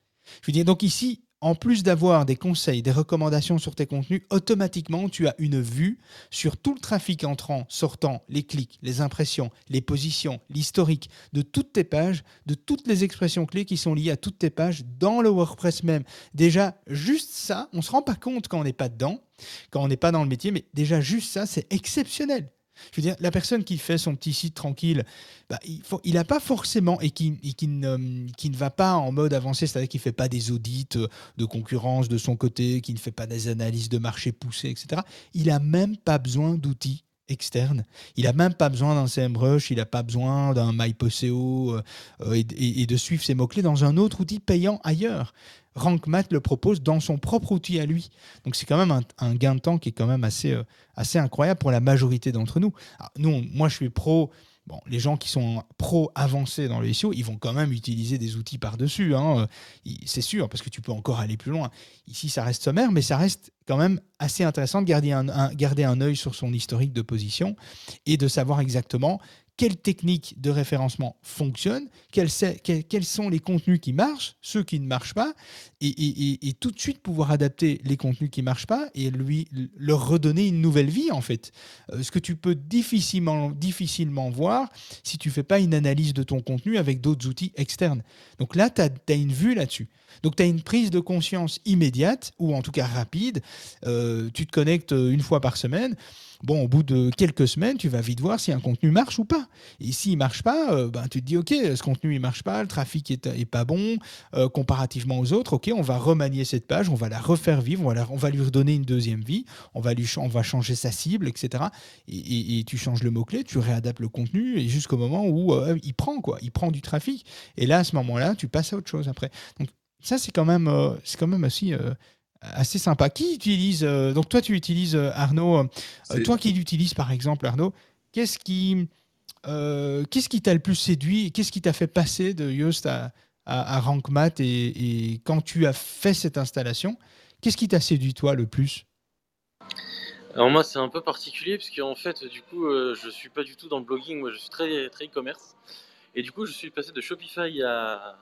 Je veux dire, donc ici, en plus d'avoir des conseils, des recommandations sur tes contenus, automatiquement, tu as une vue sur tout le trafic entrant, sortant, les clics, les impressions, les positions, l'historique de toutes tes pages, de toutes les expressions clés qui sont liées à toutes tes pages dans le WordPress même. Déjà, juste ça, on ne se rend pas compte quand on n'est pas dedans, quand on n'est pas dans le métier, mais déjà juste ça, c'est exceptionnel. Je veux dire, la personne qui fait son petit site tranquille, bah, il n'a pas forcément, et qui, qui, ne, qui, ne, va pas en mode avancé, c'est-à-dire qu'il ne fait pas des audits euh, de concurrence de son côté, qui ne fait pas des analyses de marché poussées, etc. Il n'a même pas besoin d'outils externes. Il n'a même pas besoin d'un CMrush, il n'a pas besoin d'un MyPoseo euh, et, de suivre ses mots-clés dans un autre outil payant ailleurs. RankMath le propose dans son propre outil à lui. Donc c'est quand même un, gain de temps qui est quand même assez, euh, assez incroyable pour la majorité d'entre nous. nous, moi je suis pro. Bon, les gens qui sont pro avancés dans le SEO, ils vont quand même utiliser des outils par-dessus. Hein. C'est sûr, parce que tu peux encore aller plus loin. Ici, ça reste sommaire, mais ça reste quand même assez intéressant de garder un, un, garder un œil sur son historique de position et de savoir exactement quelles techniques de référencement fonctionnent, quels, sont les contenus qui marchent, ceux qui ne marchent pas, et, tout de suite pouvoir adapter les contenus qui ne marchent pas et lui, leur redonner une nouvelle vie, en fait. Euh, ce que tu peux difficilement, difficilement voir si tu ne fais pas une analyse de ton contenu avec d'autres outils externes. Donc là, tu as, as, une vue là-dessus. Donc tu as une prise de conscience immédiate, ou en tout cas rapide, euh, tu te connectes une fois par semaine. Bon, au bout de quelques semaines, tu vas vite voir si un contenu marche ou pas. Et s'il marche pas, euh, ben, tu te dis, OK, ce contenu il marche pas, le trafic est, pas bon euh, comparativement aux autres. OK, on va remanier cette page, on va la refaire vivre, on va, va lui redonner une deuxième vie, on va, lui, on va changer sa cible, etc. Et, tu changes le mot-clé, tu réadaptes le contenu et jusqu'au moment où euh, il prend, quoi. Il prend du trafic. Et là, à ce moment-là, tu passes à autre chose après. Donc, ça, c'est quand même, c'est quand même aussi assez sympa. Qui utilise euh, Donc toi, tu utilises euh, Arnaud. Euh, toi qui l'utilises par exemple, Arnaud, qu'est-ce qui qu'est-ce qui t'a le plus séduit Qu'est-ce qui t'a fait passer de Yoast à, à, RankMath et, et, quand tu as fait cette installation, qu'est-ce qui t'a séduit toi le plus? Alors moi c'est un peu particulier parce qu'en fait du coup je suis pas du tout dans le blogging, moi je suis très très e-commerce et du coup je suis passé de Shopify à,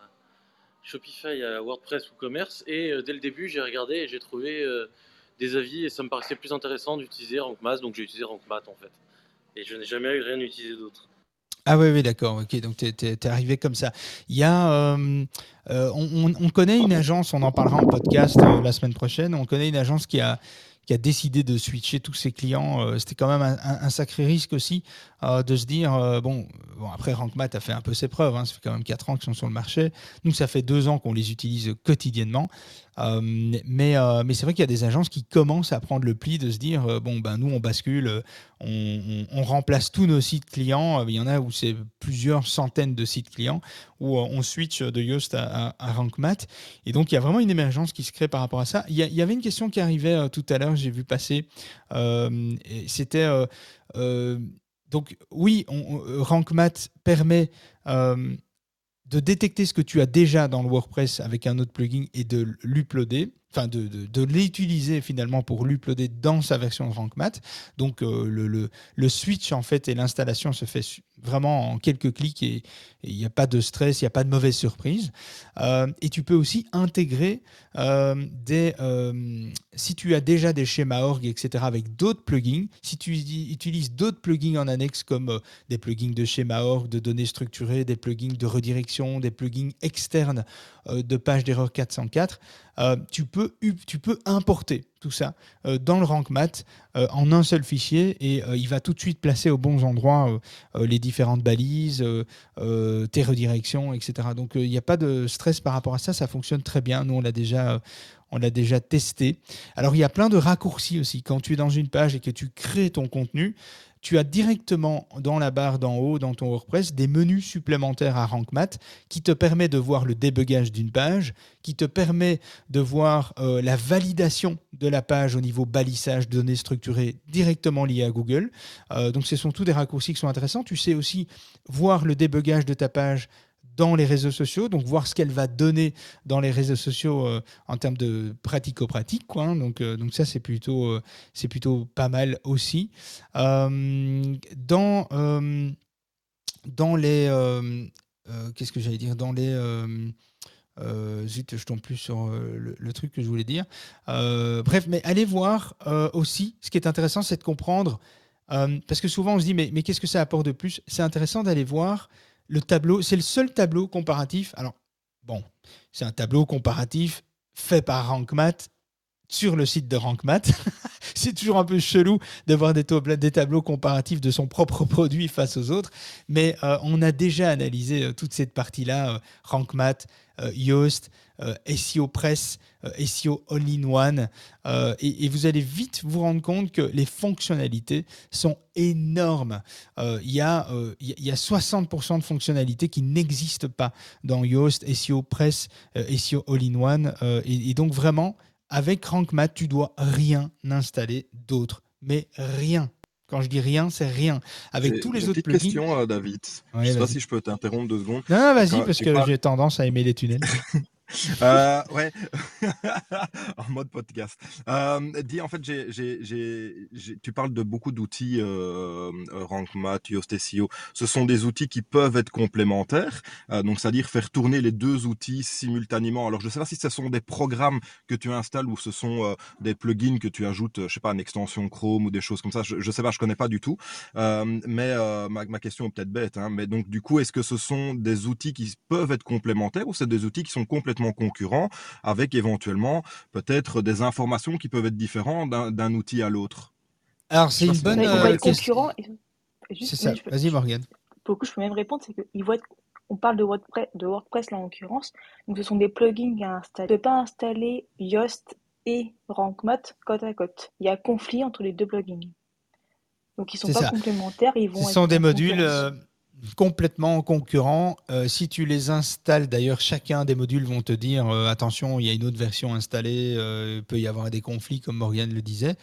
Shopify WordPress ou commerce. Et euh, dès le début, j'ai regardé et j'ai trouvé euh, des avis et ça me paraissait plus intéressant d'utiliser RankMath, donc j'ai utilisé RankMath en fait. Et je n'ai jamais eu rien utilisé d'autre. Ah oui, oui, d'accord. Ok, donc tu es, arrivé comme ça. Il y a, euh, on, connaît une agence, on en parlera en podcast la semaine prochaine. On connaît une agence qui a qui a décidé de switcher tous ses clients. C'était quand même un, sacré risque aussi de se dire bon, bon, après RankMath a fait un peu ses preuves. Hein. ça fait quand même 4 ans qu'ils sont sur le marché. Nous, ça fait 2 ans qu'on les utilise quotidiennement. Euh, mais euh, mais c'est vrai qu'il y a des agences qui commencent à prendre le pli de se dire euh, bon, ben nous, on bascule, on, remplace tous nos sites clients. Il y en a où c'est plusieurs centaines de sites clients où on switch de Yoast à, à, RankMath. Et donc, il y a vraiment une émergence qui se crée par rapport à ça. Il y, avait une question qui arrivait tout à l'heure, j'ai vu passer. C'était. donc, oui, RankMath permet de détecter ce que tu as déjà dans le WordPress avec un autre plugin et de l'uploader, enfin de, l'utiliser finalement pour l'uploader dans sa version de RankMath. Donc euh, le, le, le, switch en fait et l'installation se fait vraiment en quelques clics et il n'y a pas de stress, il n'y a pas de mauvaise surprise. Euh, et tu peux aussi intégrer euh, des... Euh, si tu as déjà des schémas org, etc., avec d'autres plugins, si tu utilises d'autres plugins en annexe comme des plugins de schéma org, de données structurées, des plugins de redirection, des plugins externes de page d'erreur 404, tu, peux, tu peux importer tout ça euh, dans le rank mat euh, en un seul fichier et euh, il va tout de suite placer aux bons endroits les différentes balises, tes redirections, etc. Donc il n'y a pas de stress par rapport à ça, ça fonctionne très bien. Nous, on l'a déjà on l'a déjà testé. Alors il y a plein de raccourcis aussi. Quand tu es dans une page et que tu crées ton contenu, tu as directement dans la barre d'en haut, dans ton WordPress, des menus supplémentaires à RankMath qui te permet de voir le débugage d'une page, qui te permet de voir euh, la validation de la page au niveau balissage données structurées directement liées à Google. Euh, donc ce sont tous des raccourcis qui sont intéressants. Tu sais aussi voir le débugage de ta page dans les réseaux sociaux, donc voir ce qu'elle va donner dans les réseaux sociaux euh, en termes de pratico-pratique. Hein. donc, euh, donc ça, c'est plutôt, euh, plutôt pas mal aussi. dans, dans les... Qu'est-ce que j'allais dire? Dans les... zut, je tombe plus sur le, truc que je voulais dire. bref, mais allez voir aussi, ce qui est intéressant, c'est de comprendre, parce que souvent on se dit, mais, mais qu'est-ce que ça apporte de plus? C'est intéressant d'aller voir le tableau, c'est le seul tableau comparatif. Alors, bon, c'est un tableau comparatif fait par RankMath sur le site de RankMath. c'est toujours un peu chelou de voir des, tableaux comparatifs de son propre produit face aux autres, mais euh, on a déjà analysé euh, toute cette partie-là, euh, RankMath, Yoast, SEO Press, SEO All-in-One, et, vous allez vite vous rendre compte que les fonctionnalités sont énormes. Il y, a, y a 60% de fonctionnalités qui n'existent pas dans Yoast, SEO Press, SEO All-in-One, et, et donc vraiment, avec RankMath, tu dois rien installer d'autre. Mais rien. Quand je dis rien, c'est rien. Avec tous les autres plugins. question, euh, David. je ne sais pas si je peux t'interrompre deux secondes. Non, vas-y, parce que j'ai tendance à aimer les tunnels. Euh, ouais, en mode podcast. Euh, dis, en fait, j'ai, j'ai, tu parles de beaucoup d'outils, euh, RankMath, Yoast SEO. Ce sont des outils qui peuvent être complémentaires, euh, donc c'est-à-dire faire tourner les deux outils simultanément. Alors, je ne sais pas si ce sont des programmes que tu installes ou ce sont euh, des plugins que tu ajoutes, je sais pas, une extension Chrome ou des choses comme ça. Je, ne sais pas, je connais pas du tout. Euh, mais ma, ma, question est peut-être bête, hein, mais donc du coup, est-ce que ce sont des outils qui peuvent être complémentaires ou c'est des outils qui sont complètement complètement concurrents, avec éventuellement peut-être des informations qui peuvent être différentes d'un outil à l'autre. Alors, c'est une bonne euh, question. C'est ça. Vas-y, Morgane. Pour que je peux même répondre, c'est qu'ils voient on parle de WordPress, de WordPress là en l'occurrence. Donc ce sont des plugins à installer. Tu ne peux pas installer Yoast et RankMath côte à côte. Il y a conflit entre les deux plugins. Donc ils sont pas complémentaires, ils vont. Ce sont des modules euh, complètement concurrents. Euh, si tu les installes, d'ailleurs, chacun des modules vont te dire euh, attention, il y a une autre version installée, il peut y avoir des conflits, comme Morgane le disait.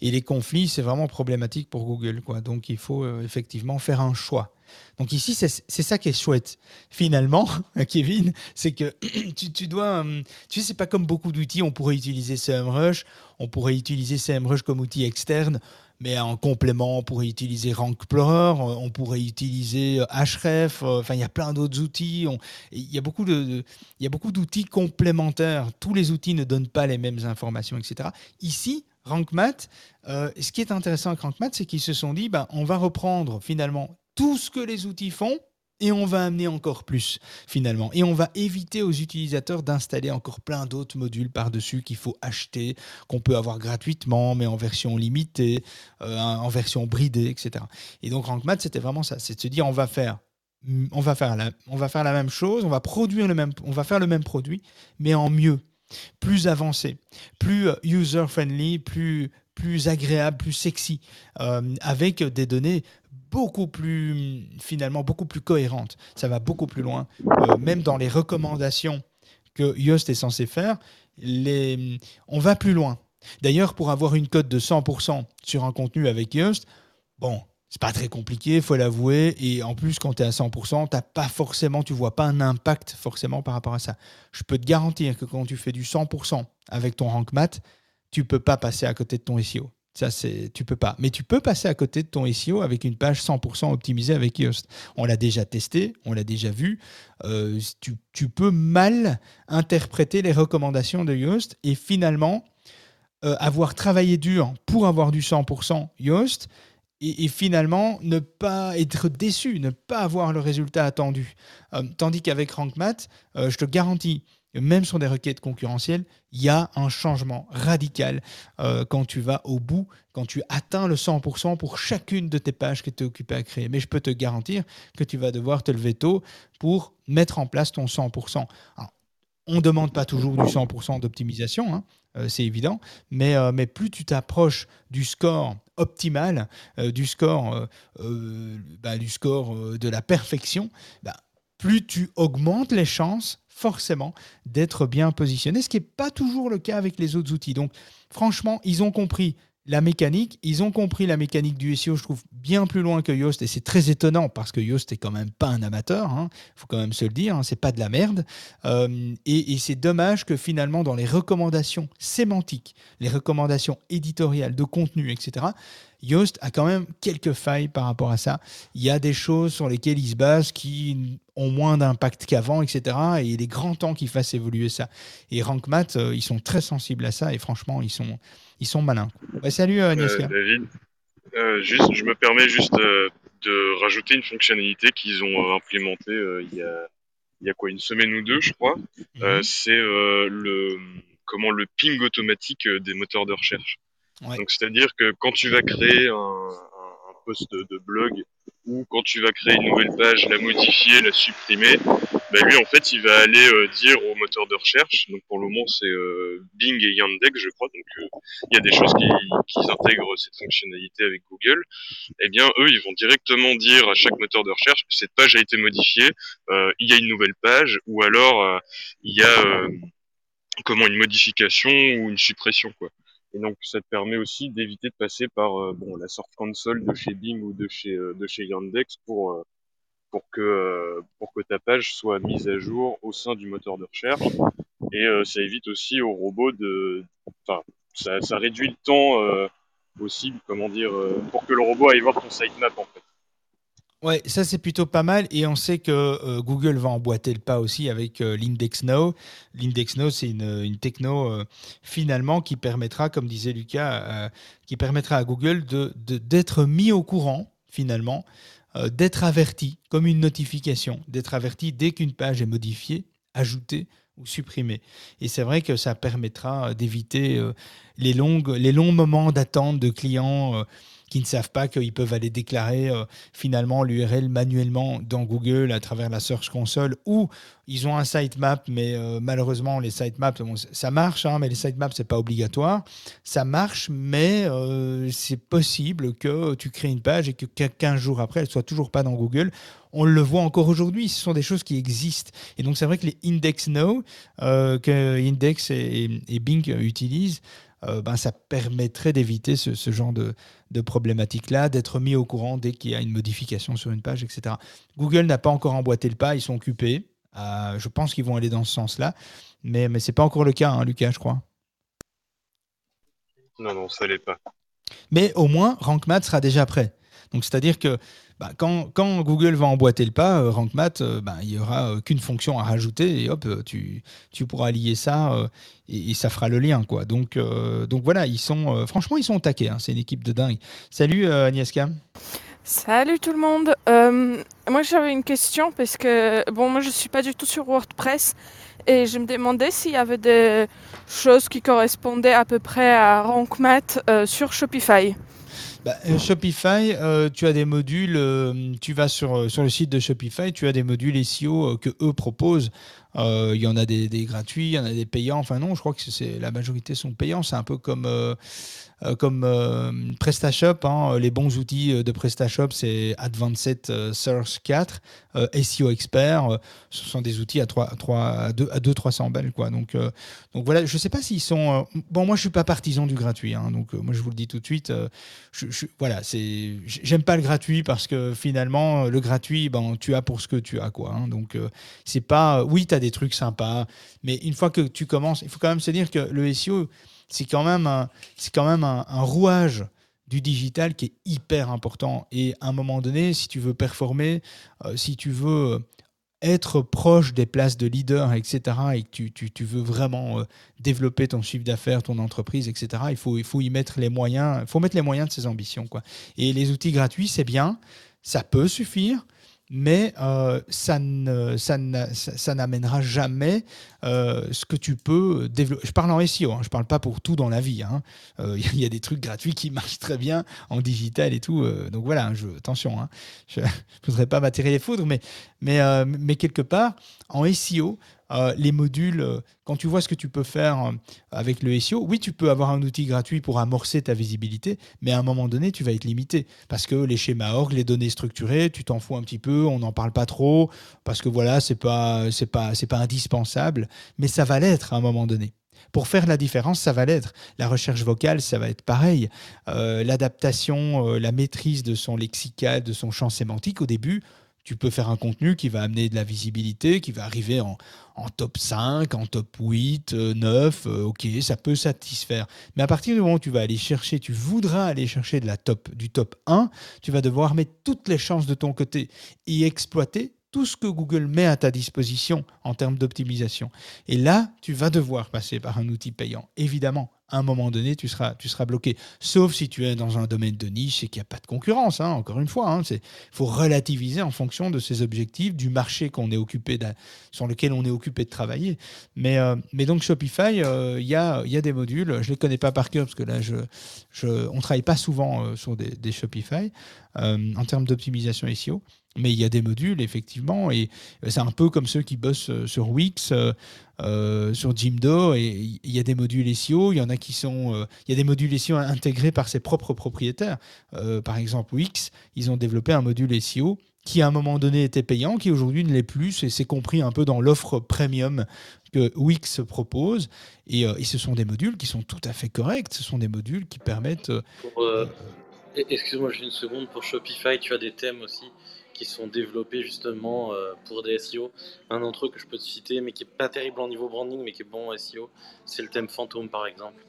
Et les conflits, c'est vraiment problématique pour Google. Quoi. Donc il faut effectivement faire un choix. Donc ici, c'est ça qui est chouette. Finalement, Kevin, c'est que tu, dois... Tu sais, c'est pas comme beaucoup d'outils, on pourrait utiliser CMrush, on pourrait utiliser CMrush comme outil externe, mais en complément, on pourrait utiliser Rankplorer, on pourrait utiliser Href, enfin, il y a plein d'autres outils. il y a beaucoup de, il y a beaucoup d'outils complémentaires. Tous les outils ne donnent pas les mêmes informations, etc. Ici, RankMath, euh, ce qui est intéressant avec RankMath, c'est qu'ils se sont dit, ben, on va reprendre finalement tout ce que les outils font et on va amener encore plus finalement. Et on va éviter aux utilisateurs d'installer encore plein d'autres modules par-dessus qu'il faut acheter, qu'on peut avoir gratuitement, mais en version limitée, euh, en version bridée, etc. Et donc RankMath, c'était vraiment ça, c'est de se dire on va faire on va faire la, on va faire la même chose, on va produire le même, on va faire le même produit, mais en mieux, plus avancé, plus user friendly, plus plus agréable, plus sexy, euh, avec des données beaucoup plus, finalement, beaucoup plus cohérente. Ça va beaucoup plus loin. Euh, même dans les recommandations que Yoast est censé faire, les... on va plus loin. D'ailleurs, pour avoir une cote de 100% sur un contenu avec Yoast, bon, c'est pas très compliqué, faut l'avouer. Et en plus, quand tu es à 100%, t'as pas forcément, tu vois pas un impact forcément par rapport à ça. Je peux te garantir que quand tu fais du 100% avec ton rank mat, tu peux pas passer à côté de ton SEO. Ça, c'est, tu peux pas. Mais tu peux passer à côté de ton SEO avec une page 100% optimisée avec Yoast. On l'a déjà testé, on l'a déjà vu. Euh, tu, peux mal interpréter les recommandations de Yoast et finalement euh, avoir travaillé dur pour avoir du 100% Yoast et, finalement ne pas être déçu, ne pas avoir le résultat attendu. Euh, tandis qu'avec RankMath, je te garantis, même sur des requêtes concurrentielles, il y a un changement radical euh, quand tu vas au bout, quand tu atteins le 100% pour chacune de tes pages que tu es occupé à créer. Mais je peux te garantir que tu vas devoir te lever tôt pour mettre en place ton 100%. on ne demande pas toujours du 100% d'optimisation, hein, euh, c'est évident, mais, euh, mais plus tu t'approches du score optimal, du score, bah, du score de la perfection, bah, plus tu augmentes les chances forcément d'être bien positionné, ce qui n'est pas toujours le cas avec les autres outils. Donc franchement, ils ont compris la mécanique, ils ont compris la mécanique du SEO, je trouve, bien plus loin que Yoast, et c'est très étonnant parce que Yoast est quand même pas un amateur, il hein, faut quand même se le dire, hein, c'est pas de la merde. Euh, et, c'est dommage que finalement, dans les recommandations sémantiques, les recommandations éditoriales de contenu, etc., Yoast a quand même quelques failles par rapport à ça. Il y a des choses sur lesquelles il se base qui ont moins d'impact qu'avant, etc. Et il est grand temps qu'ils fassent évoluer ça. Et RankMath, euh, ils sont très sensibles à ça et franchement, ils sont, ils sont malins. salut euh, euh David, euh, juste, je me permets juste de rajouter une fonctionnalité qu'ils ont implémentée il y a il y a quoi une semaine ou deux, je crois. Mhm. c'est le comment le ping automatique des moteurs de recherche. Donc c'est-à-dire que quand tu vas créer un, un, post de, blog ou quand tu vas créer une nouvelle page, la modifier, la supprimer, bah lui en fait il va aller euh, dire au moteur de recherche, donc pour le moment c'est euh, Bing et Yandex je crois, donc euh, il y a des choses qui, qui intègrent cette fonctionnalité avec Google, eh bien eux ils vont directement dire à chaque moteur de recherche cette page a été modifiée, il y a une nouvelle page. Ou alors il y a comment une modification ou une suppression quoi. Et donc ça te permet aussi d'éviter de passer par euh, bon la Source Console de chez Bing ou de chez euh, de chez Yandex pour euh, pour que pour que ta page soit mise à jour au sein du moteur de recherche. Et ça évite aussi au robot de enfin ça, ça réduit le temps aussi comment dire pour que le robot aille voir ton sitemap en fait. Ouais, ça c'est plutôt pas mal et on sait que euh, Google va emboîter le pas aussi avec euh, l'Index Now. L'Index Now, c'est une, techno euh, finalement qui permettra, comme disait Lucas, qui permettra à Google de, d'être mis au courant finalement, d'être averti comme une notification, d'être averti dès qu'une page est modifiée, ajoutée ou supprimer. Et c'est vrai que ça permettra d'éviter les, longues, les longs moments d'attente de clients qui ne savent pas qu'ils peuvent aller déclarer euh, finalement l'URL manuellement dans Google à travers la Search Console ou ils ont un sitemap, mais euh, malheureusement les sitemaps, ça marche, hein, mais les sitemaps c'est pas obligatoire. Ça marche, mais euh, c'est possible que tu crées une page et que 15 jours après elle soit toujours pas dans Google on le voit encore aujourd'hui, ce sont des choses qui existent. Et donc c'est vrai que les Index Now, que Index et, Bing utilisent, ben, ça permettrait d'éviter ce, genre de, de problématique-là, d'être mis au courant dès qu'il y a une modification sur une page, etc. Google n'a pas encore emboîté le pas, ils sont occupés. Euh, je pense qu'ils vont aller dans ce sens-là, mais, mais ce n'est pas encore le cas, hein, Lucas, je crois. Non, non, ça l'est pas. Mais au moins, RankMath sera déjà prêt. Donc, c'est-à-dire que bah, quand, Google va emboîter le pas, euh, RankMath, euh, bah, il n'y aura euh, qu'une fonction à rajouter et hop, tu, pourras lier ça et, ça fera le lien. Donc, voilà, ils sont, franchement, ils sont au taquet. Hein, c'est une équipe de dingue. Salut Agnieszka. Salut tout le monde. moi j'avais une question parce que bon moi je suis pas du tout sur WordPress et je me demandais s'il y avait des choses qui correspondaient à peu près à RankMath sur Shopify. Bah, euh, Shopify, euh, tu as des modules, euh, tu vas sur, le site de Shopify, tu as des modules SEO que eux proposent. Il y en a des, gratuits, il y en a des payants. Enfin non, je crois que c'est la majorité sont payants. C'est un peu comme comme euh, PrestaShop. Hein, les bons outils de PrestaShop, c'est Advanced Source 4, SEO Expert. ce sont des outils à, 3, 3, à 200-300 balles. Quoi. Donc, donc voilà, je ne sais pas s'ils sont. bon, moi, je ne suis pas partisan du gratuit. Hein, donc, moi, je vous le dis tout de suite. je, je, voilà, j'aime pas le gratuit parce que finalement, le gratuit, ben, tu as pour ce que tu as. Quoi, hein, donc, c'est pas. Oui, tu as des trucs sympas, mais une fois que tu commences, il faut quand même se dire que le SEO, c'est quand même un, c'est quand même un, rouage du digital qui est hyper important. Et à un moment donné, si tu veux performer, euh, si tu veux être proche des places de leader, etc., et que tu, tu, tu veux vraiment euh, développer ton chiffre d'affaires, ton entreprise, etc., il faut, il faut y mettre les moyens, il faut mettre les moyens de ses ambitions. Quoi. Et les outils gratuits, c'est bien, ça peut suffire, mais euh, ça, ça, ça, n'amènera jamais euh, ce que tu peux développer. Je parle en SEO, hein, je ne parle pas pour tout dans la vie. Il hein. euh, y, a des trucs gratuits qui marchent très bien en digital et tout. donc voilà, attention, hein, je ne voudrais pas m'attirer les foudres, mais, mais, mais quelque part, en SEO, euh, les modules, euh, quand tu vois ce que tu peux faire euh, avec le SEO, oui, tu peux avoir un outil gratuit pour amorcer ta visibilité, mais à un moment donné, tu vas être limité. Parce que les schémas org, les données structurées, tu t'en fous un petit peu, on n'en parle pas trop, parce que voilà, c'est pas, c'est pas, c'est pas indispensable, mais ça va l'être à un moment donné. Pour faire la différence, ça va l'être. La recherche vocale, ça va être pareil. L'adaptation, la maîtrise de son lexical, de son champ sémantique, au début, tu peux faire un contenu qui va amener de la visibilité, qui va arriver en, top 5, en top 8, 9, euh, euh, ok, ça peut satisfaire. Mais à partir du moment où tu vas aller chercher, tu voudras aller chercher de la top, du top 1, tu vas devoir mettre toutes les chances de ton côté et exploiter tout ce que Google met à ta disposition en termes d'optimisation. Et là, tu vas devoir passer par un outil payant, évidemment à un moment donné, tu seras, tu seras bloqué. Sauf si tu es dans un domaine de niche et qu'il n'y a pas de concurrence, hein, encore une fois. Il hein, faut relativiser en fonction de ses objectifs, du marché qu'on est occupé sur lequel on est occupé de travailler. Mais, euh, donc Shopify, euh, il y, a, des modules, je ne les connais pas par cœur parce que là, je, je on ne travaille pas souvent euh, sur des Shopify en termes d'optimisation SEO. Mais il y a des modules, effectivement, et c'est un peu comme ceux qui bossent sur Wix, euh, sur Jimdo, et il y a des modules SEO, il y en a qui sont, euh, il y a des modules SEO intégrés par ses propres propriétaires. Euh, par exemple, Wix, ils ont développé un module SEO qui à un moment donné était payant, qui aujourd'hui ne l'est plus, et c'est compris un peu dans l'offre premium que Wix propose. Et, et, ce sont des modules qui sont tout à fait corrects. Ce sont des modules qui permettent. Excuse-moi, j'ai une seconde. Pour Shopify, tu as des thèmes aussi qui sont développés justement euh, pour des SEO. Un d'entre eux que je peux te citer, mais qui est pas terrible en niveau branding, mais qui est bon en SEO, c'est le thème fantôme par exemple.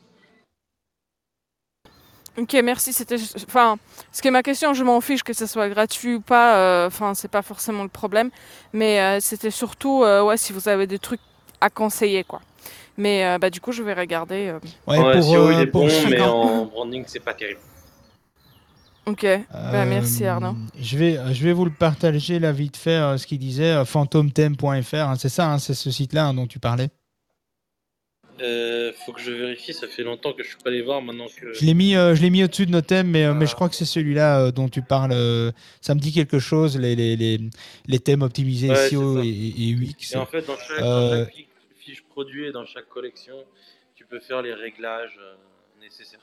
Ok, merci. C'était, enfin, ce qui est ma question, je m'en fiche que ce soit gratuit ou pas. Euh, enfin, c'est pas forcément le problème, mais euh, c'était surtout, ouais, si vous avez des trucs à conseiller, quoi. Mais bah du coup, je vais regarder. Ouais, en SEO, il est bon, mais en branding, c'est pas terrible. Ok, bah, merci Euh, Arnaud. Je vais, je vais vous le partager là vite fait, euh, ce qu'il disait, euh, phantomtheme.fr, hein, c'est ça, hein, c'est ce site-là hein, dont tu parlais. Euh, faut que je vérifie, ça fait longtemps que je suis pas allé voir maintenant que. Je l'ai mis, euh, je l'ai mis au-dessus de nos thèmes, mais, euh, mais Ah. je crois que c'est celui-là euh, dont tu parles. euh, ça me dit quelque chose, les, les, les, les thèmes optimisés Ouais, SEO et, et UX. Et en fait, dans chaque, dans Euh, chaque fi- fiche produit et dans chaque collection, tu peux faire les réglages euh, nécessaires.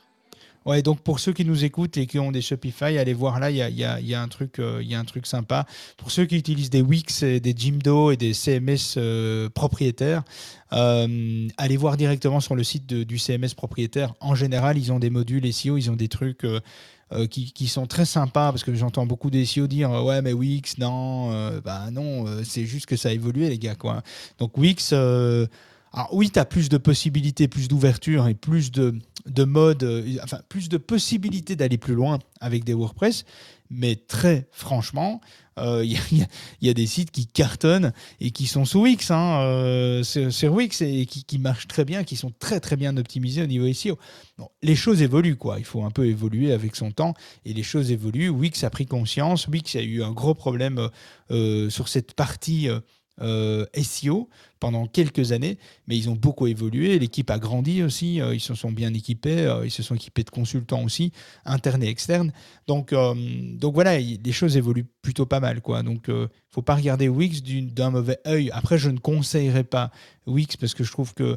Ouais, donc pour ceux qui nous écoutent et qui ont des Shopify, allez voir là, il y a, un truc, euh, y a un truc sympa. Pour ceux qui utilisent des Wix, des Jimdo et des CMS euh, propriétaires, euh, allez voir directement sur le site du CMS propriétaire. En général, ils ont des modules SEO, ils ont des trucs euh, qui, sont très sympas parce que j'entends beaucoup des SEO dire ouais mais Wix non, bah non, c'est juste que ça a évolué les gars. Donc Wix, alors oui, tu as plus de possibilités, plus d'ouverture et plus de, de modes, euh, enfin plus de possibilités d'aller plus loin avec des WordPress, mais très franchement, euh, il y, a- il y a- des sites qui cartonnent et qui sont sous Wix, hein, euh, sur, Wix et qui, qui marchent très bien, qui sont très très bien optimisés au niveau SEO. Bon, les choses évoluent, quoi. Il faut un peu évoluer avec son temps et les choses évoluent. Wix a pris conscience. Wix a eu un gros problème euh, euh, sur cette partie euh, SEO pendant quelques années, mais ils ont beaucoup évolué. L'équipe a grandi aussi. euh, ils se sont bien équipés. euh, ils se sont équipés de consultants aussi, internes et externes. Donc, donc voilà, il- les choses évoluent plutôt pas mal, quoi. Donc, euh, faut pas regarder Wix d'un mauvais œil. Après, je ne conseillerais pas Wix parce que je trouve que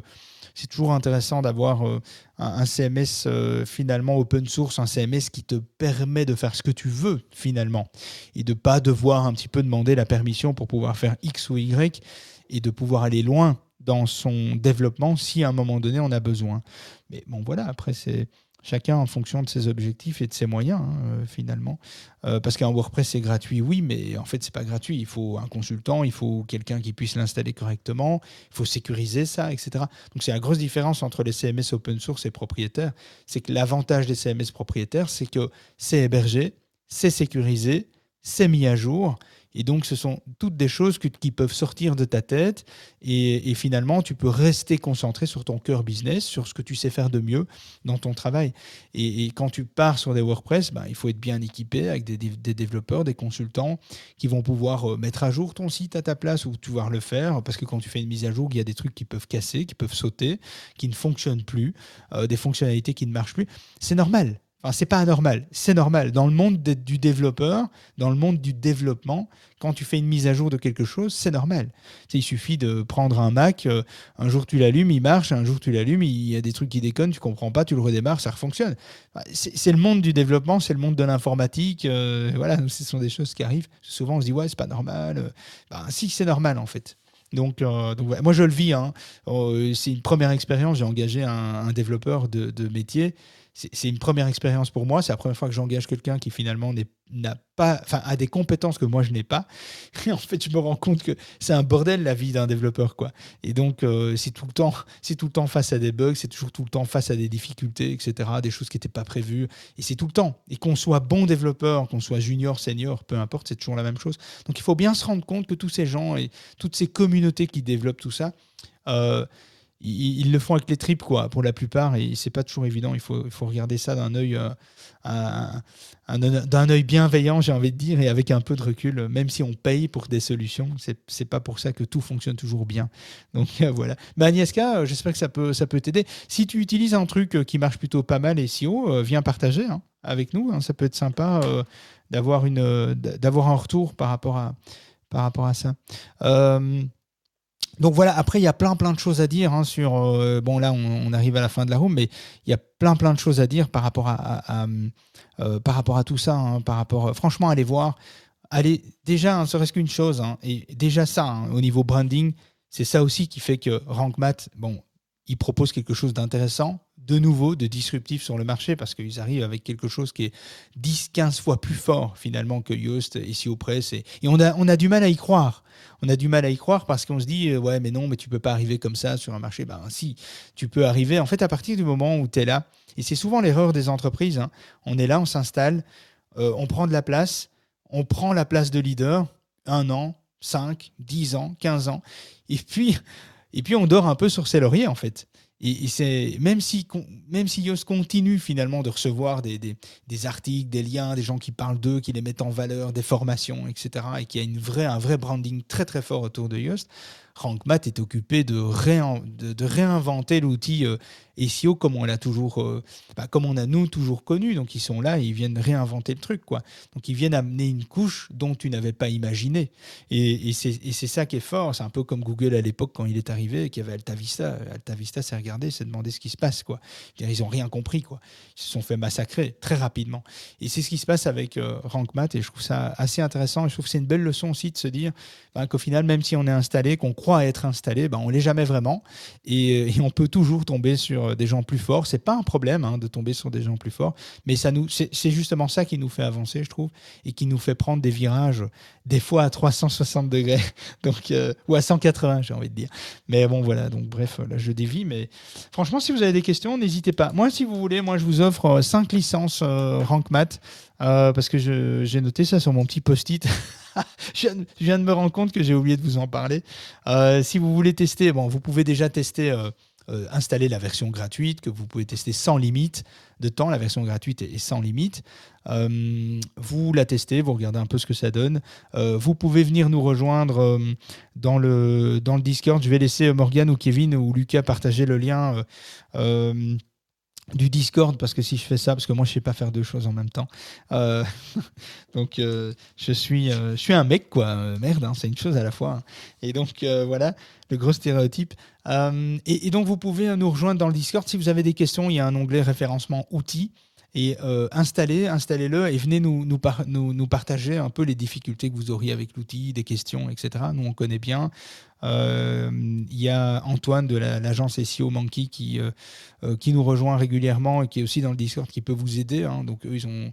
c'est toujours intéressant d'avoir euh, un, CMS euh, finalement open source, un CMS qui te permet de faire ce que tu veux finalement et de pas devoir un petit peu demander la permission pour pouvoir faire X ou Y et de pouvoir aller loin dans son développement si à un moment donné on a besoin. Mais bon voilà, après c'est chacun en fonction de ses objectifs et de ses moyens hein, euh, finalement. Euh, parce qu'un WordPress c'est gratuit, oui, mais en fait c'est pas gratuit. Il faut un consultant, il faut quelqu'un qui puisse l'installer correctement, il faut sécuriser ça, etc. Donc c'est la grosse différence entre les CMS open source et propriétaires. C'est que l'avantage des CMS propriétaires, c'est que c'est hébergé, c'est sécurisé, c'est mis à jour. Et donc, ce sont toutes des choses qui peuvent sortir de ta tête. Et, finalement, tu peux rester concentré sur ton cœur business, sur ce que tu sais faire de mieux dans ton travail. Et, quand tu pars sur des WordPress, ben, il faut être bien équipé avec des développeurs, des consultants qui vont pouvoir euh, mettre à jour ton site à ta place ou pouvoir le faire. Parce que quand tu fais une mise à jour, il y a des trucs qui peuvent casser, qui peuvent sauter, qui ne fonctionnent plus, euh, des fonctionnalités qui ne marchent plus. C'est normal. Enfin, c'est pas anormal, c'est normal. Dans le monde de- du développeur, dans le monde du développement, quand tu fais une mise à jour de quelque chose, c'est normal. Il suffit de prendre un Mac, euh, un jour tu l'allumes, il marche, un jour tu l'allumes, il y a des trucs qui déconnent, tu comprends pas, tu le redémarres, ça refonctionne. Enfin, C'est le monde du développement, c'est le monde de l'informatique. euh, voilà, ce sont des choses qui arrivent. Souvent, on se dit, ouais, c'est pas normal. Euh, si, c'est normal en fait. Donc, moi je le vis. hein. C'est une première expérience. J'ai engagé un, développeur de métier. C'est une première expérience pour moi. C'est la première fois que j'engage quelqu'un qui finalement n'a pas, enfin, a des compétences que moi je n'ai pas. Et en fait, je me rends compte que c'est un bordel la vie d'un développeur, quoi. Et donc, euh, c'est tout le temps, c'est tout le temps face à des bugs, c'est toujours tout le temps face à des difficultés, etc. Des choses qui n'étaient pas prévues. Et c'est tout le temps. Et qu'on soit bon développeur, qu'on soit junior, senior, peu importe, c'est toujours la même chose. Donc, il faut bien se rendre compte que tous ces gens et toutes ces communautés qui développent tout ça. euh, ils, le font avec les tripes, quoi, pour la plupart, et c'est pas toujours évident. Il faut, regarder ça d'un œil, euh, un- un- d'un œil bienveillant, j'ai envie de dire, et avec un peu de recul, même si on paye pour des solutions, c'est pas pour ça que tout fonctionne toujours bien. Donc euh, voilà. Mais Agnieszka, euh, j'espère que ça peut, ça peut t'aider. Si tu utilises un truc qui marche plutôt pas mal SEO, euh, viens partager hein, avec nous. hein. ça peut être sympa d'avoir d'avoir un retour par rapport à, par rapport à ça. Donc voilà, après, il y a plein plein de choses à dire hein, sur... euh, bon, là, on, arrive à la fin de la room, mais il y a plein plein de choses à dire par rapport à, euh, par rapport à tout ça. hein, par rapport, franchement, allez voir. Allez, déjà, ne serait-ce qu'une chose, hein, et déjà ça, hein, au niveau branding, c'est ça aussi qui fait que RankMath, bon, ils proposent quelque chose d'intéressant, de nouveau, de disruptif sur le marché, parce qu'ils arrivent avec quelque chose qui est 10-15 fois plus fort finalement que Yoast et SEO Press. Et, et on, a, on a du mal à y croire. On a du mal à y croire parce qu'on se dit, euh, ouais, mais non, mais tu peux pas arriver comme ça sur un marché. Ben si, tu peux arriver. En fait, à partir du moment où tu es là, et c'est souvent l'erreur des entreprises, hein, on est là, on s'installe, euh, on prend de la place, on prend la place de leader, un an, 5, 10 ans, 15 ans, et puis, et puis on dort un peu sur ses lauriers en fait. Et, c'est même si même si Yoast continue finalement de recevoir des, des, des, articles, des liens, des gens qui parlent d'eux, qui les mettent en valeur, des formations, etc. Et qui a une vraie, un vrai branding très très fort autour de Yoast, Frank Matt est occupé de, réinventer l'outil euh, SEO comme on l'a toujours, euh, bah, comme on a nous toujours connu. Donc ils sont là, ils viennent réinventer le truc, quoi. Donc ils viennent amener une couche dont tu n'avais pas imaginé. Et, et c'est ça qui est fort. C'est un peu comme Google à l'époque quand il est arrivé et qu'il y avait Alta Vista. Alta Vista s'est regardé, s'est demandé ce qui se passe, quoi. Ils n'ont rien compris, quoi. Ils se sont fait massacrer très rapidement. Et c'est ce qui se passe avec euh, Rank Math et je trouve ça assez intéressant. Et je trouve que c'est une belle leçon aussi de se dire bah, qu'au final, même si on est installé, qu'on croit à être installé, ben on l'est jamais vraiment. Et, on peut toujours tomber sur des gens plus forts. C'est pas un problème hein, de tomber sur des gens plus forts, mais c'est justement ça qui nous fait avancer, je trouve, et qui nous fait prendre des virages, des fois à 360 degrés, donc euh, ou à 180, j'ai envie de dire. Mais bon, voilà. Donc bref, là je dévie, mais franchement, si vous avez des questions, n'hésitez pas. Moi, si vous voulez, moi je vous offre 5 licences euh, Rank Math. Euh, parce que j'ai noté ça sur mon petit post-it. je, viens de me rendre compte que j'ai oublié de vous en parler. Euh, si vous voulez tester, vous pouvez déjà tester, euh, installer la version gratuite, que vous pouvez tester sans limite de temps. La version gratuite est, sans limite. vous la testez, vous regardez un peu ce que ça donne. vous pouvez venir nous rejoindre dans, le, dans le Discord. Je vais laisser Morgan ou Kevin ou Lucas partager le lien du Discord parce que si je fais ça parce que moi je sais pas faire deux choses en même temps euh, donc euh, je suis euh, je suis un mec quoi merde hein, c'est une chose à la fois hein. et donc voilà le gros stéréotype et, donc vous pouvez nous rejoindre dans le Discord si vous avez des questions il y a un onglet référencement outils et installez, installez-le et venez nous, nous, nous, partager un peu les difficultés que vous auriez avec l'outil, des questions, etc. Nous, on connaît bien. Euh, il y a Antoine de l'agence SEO Monkey qui, euh, qui nous rejoint régulièrement et qui est aussi dans le Discord qui peut vous aider. Hein. Donc, eux, ils ont,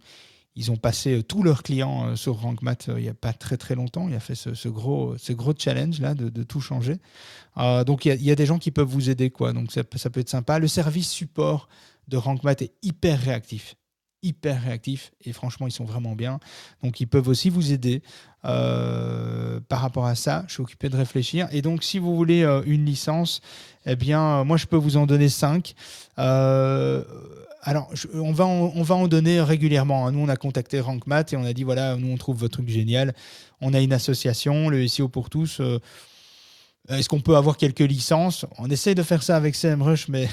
ils ont passé tous leurs clients sur RankMath il n'y a pas très très longtemps. Il a fait ce, gros, ce gros challenge là de, tout changer. donc il y, a, des gens qui peuvent vous aider quoi. Donc ça peut être sympa. Le service support de RankMath est hyper réactif hyper réactif et franchement ils sont vraiment bien donc ils peuvent aussi vous aider euh, par rapport à ça je suis occupé de réfléchir et donc si vous voulez euh, une licence eh bien moi je peux vous en donner 5 euh, alors, on, va en, on va en donner régulièrement. Hein. Nous, on a contacté RankMath et on a dit voilà, nous, on trouve votre truc génial. On a une association, le SEO pour tous. Est-ce qu'on peut avoir quelques licences? On essaye de faire ça avec CMrush, mais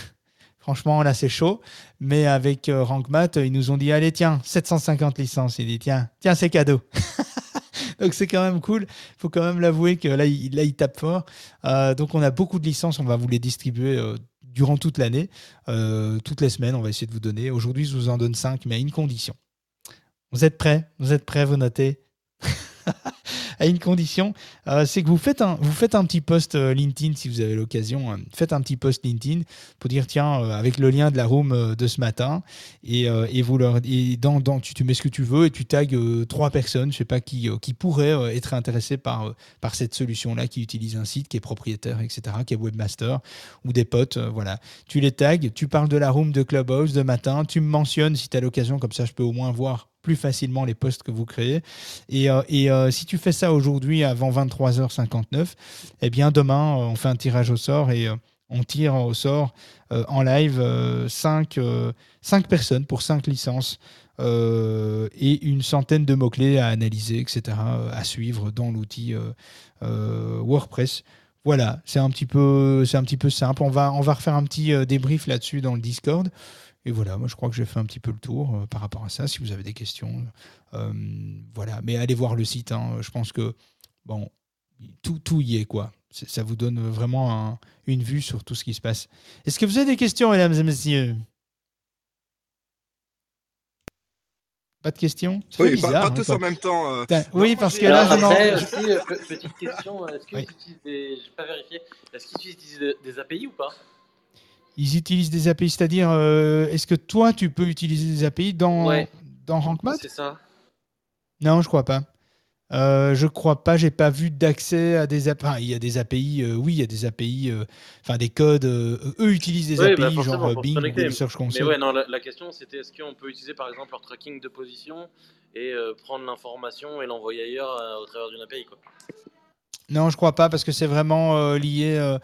Franchement, là, c'est chaud. Mais avec euh, RankMath, ils nous ont dit allez, tiens, 750 licences. Il dit tiens, tiens, c'est cadeau. donc, c'est quand même cool. Il faut quand même l'avouer que là, il, là, il tape fort. Euh, donc, on a beaucoup de licences. On va vous les distribuer euh, durant toute l'année. toutes les semaines, on va essayer de vous donner. Aujourd'hui, je vous en donne 5, mais à une condition. Vous êtes prêts? Vous êtes prêts? Vous notez? à une condition, euh, c'est que vous faites, un, vous faites un petit post euh, LinkedIn si vous avez l'occasion. Euh, faites un petit post LinkedIn pour dire tiens, avec le lien de la room de ce matin, et, et vous leur, et dans, dans, tu, tu, mets ce que tu veux et tu tags trois personnes, je sais pas qui, qui pourraient être intéressées par, par cette solution-là, qui utilise un site, qui est propriétaire, etc., qui est webmaster ou des potes. voilà. Tu les tags, tu parles de la room de Clubhouse de matin, tu me mentionnes si tu as l'occasion, comme ça je peux au moins voir plus facilement les posts que vous créez. Et, euh, euh, si tu fais ça aujourd'hui avant 23h59, eh bien demain, euh, on fait un tirage au sort et on tire au sort en live 5, personnes pour 5 licences. et une centaine de mots-clés à analyser, etc., à suivre dans l'outil WordPress. Voilà, c'est un, petit peu, un petit peu simple. On va, on va refaire un petit débrief là-dessus dans le Discord. Et voilà, moi je crois que j'ai fait un petit peu le tour euh, par rapport à ça. Si vous avez des questions, euh, voilà. Mais allez voir le site. Hein. Je pense que bon, tout, tout y est quoi. Ça vous donne vraiment une vue sur tout ce qui se passe. Est-ce que vous avez des questions, mesdames et messieurs? Pas de questions? Oui, bizarre, pas, tous en même temps. Euh. Oui, parce que là, je aussi, petite question, est-ce qu'ils utilisent des... pas vérifié, est-ce qu'ils utilisent des API ou pas? Ils utilisent des API, c'est-à-dire, euh, est-ce que toi, tu peux utiliser des API dans, dans RankMath C'est ça. Non, je crois pas. Euh, je crois pas, j'ai pas vu d'accès à des API. il y a des API, euh, oui, il y a des API, euh, enfin des codes. eux utilisent des API, bah, genre Bing, Google Search Console. Mais ouais, non, la, question c'était est-ce qu'on peut utiliser par exemple leur tracking de position et prendre l'information et l'envoyer ailleurs au travers d'une API quoi? Non, je crois pas parce que c'est vraiment lié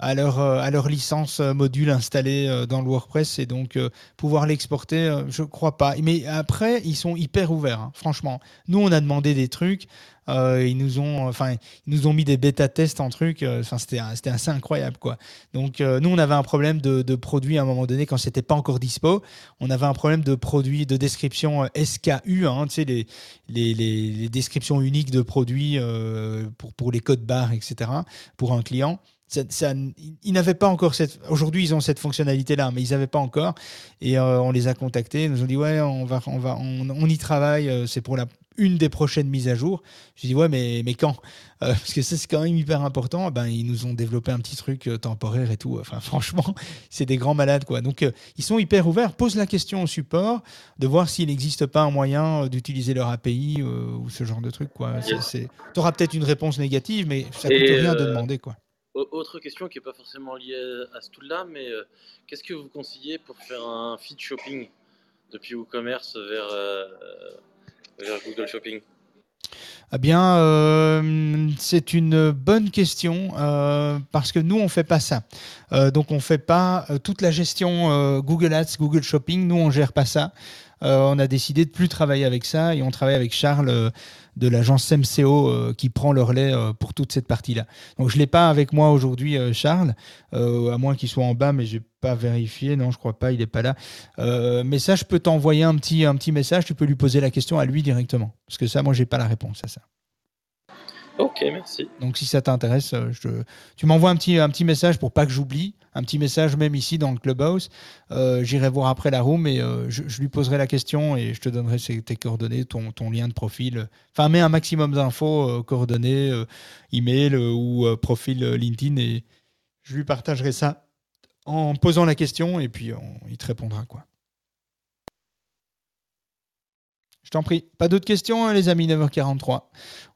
à leur, euh, à leur licence euh, module installée euh, dans le WordPress et donc pouvoir l'exporter, je crois pas. Mais après, ils sont hyper ouverts, hein, franchement. Nous, on a demandé des trucs. ils nous ont, enfin, ils nous ont mis des bêta tests en truc. Enfin, c'était, c'était assez incroyable, quoi. Donc, nous, on avait un problème de, de produit à un moment donné quand c'était pas encore dispo. On avait un problème de produit de description SKU, hein, sais, les, les, les, descriptions uniques de produits pour, pour les codes barres, etc. Pour un client ils n'avaient pas encore cette. Aujourd'hui, ils ont cette fonctionnalité-là, mais ils n'avaient pas encore. Et euh, on les a contactés. Ils nous ont dit ouais, on va, on va, on, y travaille. Euh, c'est pour la une des prochaines mises à jour. Je dis ouais, mais mais quand? Euh, Parce que ça c'est quand même hyper important. Ben ils nous ont développé un petit truc temporaire et tout. Enfin franchement, c'est des grands malades quoi. Donc ils sont hyper ouverts. Pose la question au support de voir s'il n'existe pas un moyen d'utiliser leur API ou ce genre de truc quoi. Tu auras peut-être une réponse négative, mais ça coûte rien de demander quoi. Autre question qui n'est pas forcément liée à ce tool-là, mais euh, qu'est-ce que vous conseillez pour faire un feed shopping depuis WooCommerce vers, euh, vers Google Shopping? Eh bien, euh, c'est une bonne question parce que nous, on ne fait pas ça. donc, on ne fait pas toute la gestion Google Ads, Google Shopping. Nous, on ne gère pas ça. on a décidé de plus travailler avec ça et on travaille avec Charles de l'agence MCO euh, qui prend le relais euh, pour toute cette partie-là. Donc je ne l'ai pas avec moi aujourd'hui, euh, Charles, à moins qu'il soit en bas, mais je n'ai pas vérifié. Non, je crois pas, il n'est pas là. mais ça, je peux t'envoyer un petit, un petit message, tu peux lui poser la question à lui directement. Parce que ça, moi, j'ai pas la réponse à ça. Ok, merci. Donc si ça t'intéresse, je... tu m'envoies un petit, un petit message pour pas que j'oublie un petit message même ici dans le clubhouse. Euh, j'irai voir après la room et euh, je, lui poserai la question et je te donnerai tes coordonnées, ton, ton lien de profil. Enfin, mets un maximum d'infos, euh, coordonnées, email ou profil LinkedIn et je lui partagerai ça en posant la question et puis il te répondra quoi. Je t'en prie. Pas d'autres questions, hein, les amis, 9h43.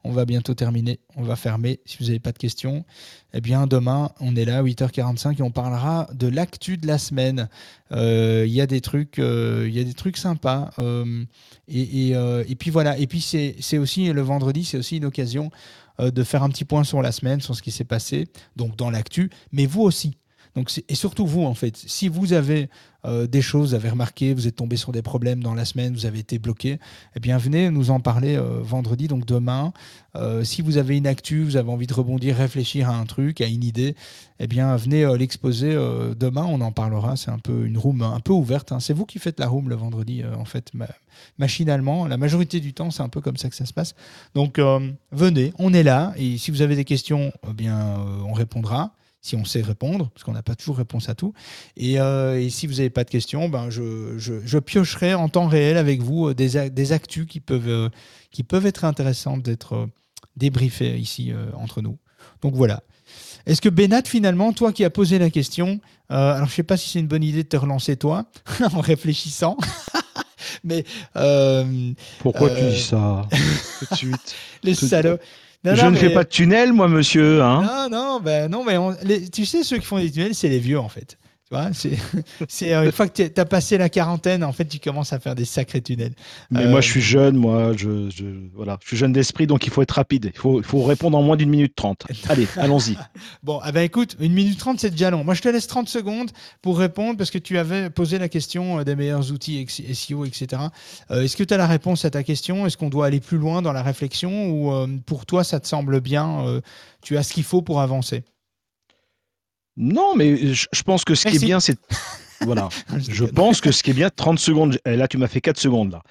On va bientôt terminer. On va fermer. Si vous n'avez pas de questions, eh bien, demain, on est là, 8h45, et on parlera de l'actu de la semaine. Euh, il y a des trucs, euh, y a des trucs sympas. Euh, et, puis voilà. Et puis, c'est aussi le vendredi, c'est aussi une occasion de faire un petit point sur la semaine, sur ce qui s'est passé, donc dans l'actu, mais vous aussi. Donc, et surtout vous, en fait, si vous avez euh, des choses, vous avez remarqué, vous êtes tombé sur des problèmes dans la semaine, vous avez été bloqué, eh bien, venez nous en parler euh, vendredi, donc demain. Euh, si vous avez une actu, vous avez envie de rebondir, réfléchir à un truc, à une idée, eh bien, venez l'exposer demain, on en parlera. C'est un peu une room un peu ouverte. Hein. C'est vous qui faites la room le vendredi, en fait, machinalement. La majorité du temps, c'est un peu comme ça que ça se passe. Donc, venez, on est là. Et si vous avez des questions, eh bien, on répondra si on sait répondre, parce qu'on n'a pas toujours réponse à tout. Et, euh, si vous n'avez pas de questions, ben je, piocherai en temps réel avec vous euh, des, des actus qui peuvent, euh, qui peuvent être intéressantes d'être débriefées ici entre nous. Donc voilà. Est-ce que Benat, finalement, toi qui as posé la question, alors je ne sais pas si c'est une bonne idée de te relancer toi, en réfléchissant, mais... Pourquoi tu dis ça? Tout de suite Les salauds je ne fais pas de tunnel, moi, monsieur. Hein non, non, ben non, mais tu sais, ceux qui font des tunnels, c'est les vieux, en fait c'est euh, une fois que tu as passé la quarantaine, en fait, tu commences à faire des sacrés tunnels. Mais moi, je suis jeune, moi, je, voilà, je suis jeune d'esprit, donc il faut être rapide. Il faut, il faut répondre en moins d'une minute trente. Allez, allons-y. bon, ah ben écoute, une minute trente, c'est déjà long. Moi, je te laisse 30 secondes pour répondre parce que tu avais posé la question euh, des meilleurs outils SEO, etc. Euh, est-ce que tu as la réponse à ta question? Est-ce qu'on doit aller plus loin dans la réflexion? Ou pour toi, ça te semble bien Tu as ce qu'il faut pour avancer? Non, mais je, pense que ce qui est bien, c'est. Voilà. je pense que ce qui est bien, 30 secondes, là tu m'as fait 4 secondes là.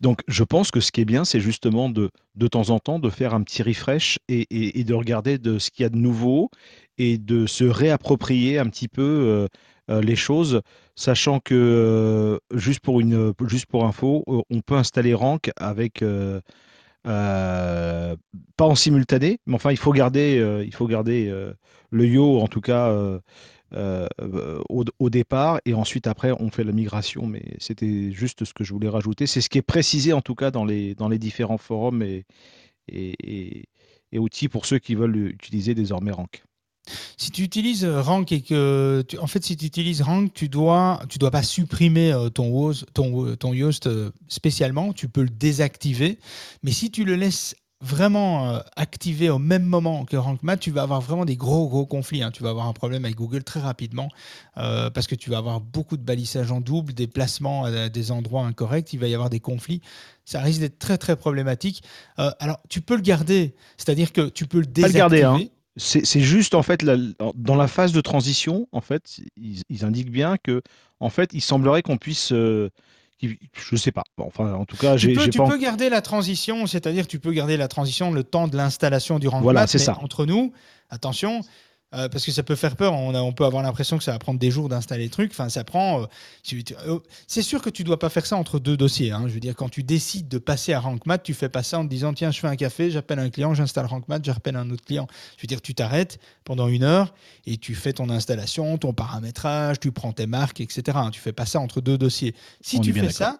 Donc je pense que ce qui est bien, c'est justement de, de temps en temps de faire un petit refresh et, de regarder de ce qu'il y a de nouveau et de se réapproprier un petit peu euh, euh, les choses, sachant que euh, juste pour une juste pour info, on peut installer Rank avec pas en simultané, mais enfin il faut garder faut garder le yo, en tout cas, euh, euh, au, départ, et ensuite après, on fait la migration. Mais c'était juste ce que je voulais rajouter. C'est ce qui est précisé, en tout cas, dans les, dans les différents forums et, et, outils pour ceux qui veulent utiliser désormais Rank. Si tu utilises Rank et que, en fait, si tu utilises Rank, tu dois, tu dois pas supprimer euh, ton host, ton, ton Yoast spécialement. Tu peux le désactiver, mais si tu le laisses vraiment euh, activé au même moment que RankMath, tu vas avoir vraiment des gros gros conflits. hein. Tu vas avoir un problème avec Google très rapidement euh, parce que tu vas avoir beaucoup de balisage en double, des placements à des endroits incorrects, il va y avoir des conflits. Ça risque d'être très très problématique. Euh, alors tu peux le garder, c'est-à-dire que tu peux le Pas désactiver. le garder, hein. C'est juste en fait la- dans la phase de transition, en fait, ils, ils indiquent bien que en fait, il semblerait qu'on puisse, euh, qu'il- je sais pas. Bon, enfin, en tout cas, Tu j'ai peux, tu pas. en- peux garder la transition, c'est-à-dire tu peux garder la transition le temps de l'installation du Voilà, c'est ça. entre nous, attention, euh, parce que ça peut faire peur, on, a- on peut avoir l'impression que ça va prendre des jours d'installer le truc, enfin ça prend... euh, euh, c'est sûr que tu dois pas faire ça entre deux dossiers, hein. je veux dire, quand tu décides de passer à RankMath, tu fais pas ça en te disant, tiens, je fais un café, j'appelle un client, j'installe RankMath, j'appelle un autre client. Je veux dire, tu t'arrêtes pendant une heure et tu fais ton installation, ton paramétrage, tu prends tes marques, etc. hein. Tu fais pas ça entre deux dossiers. Si On tu fais ça,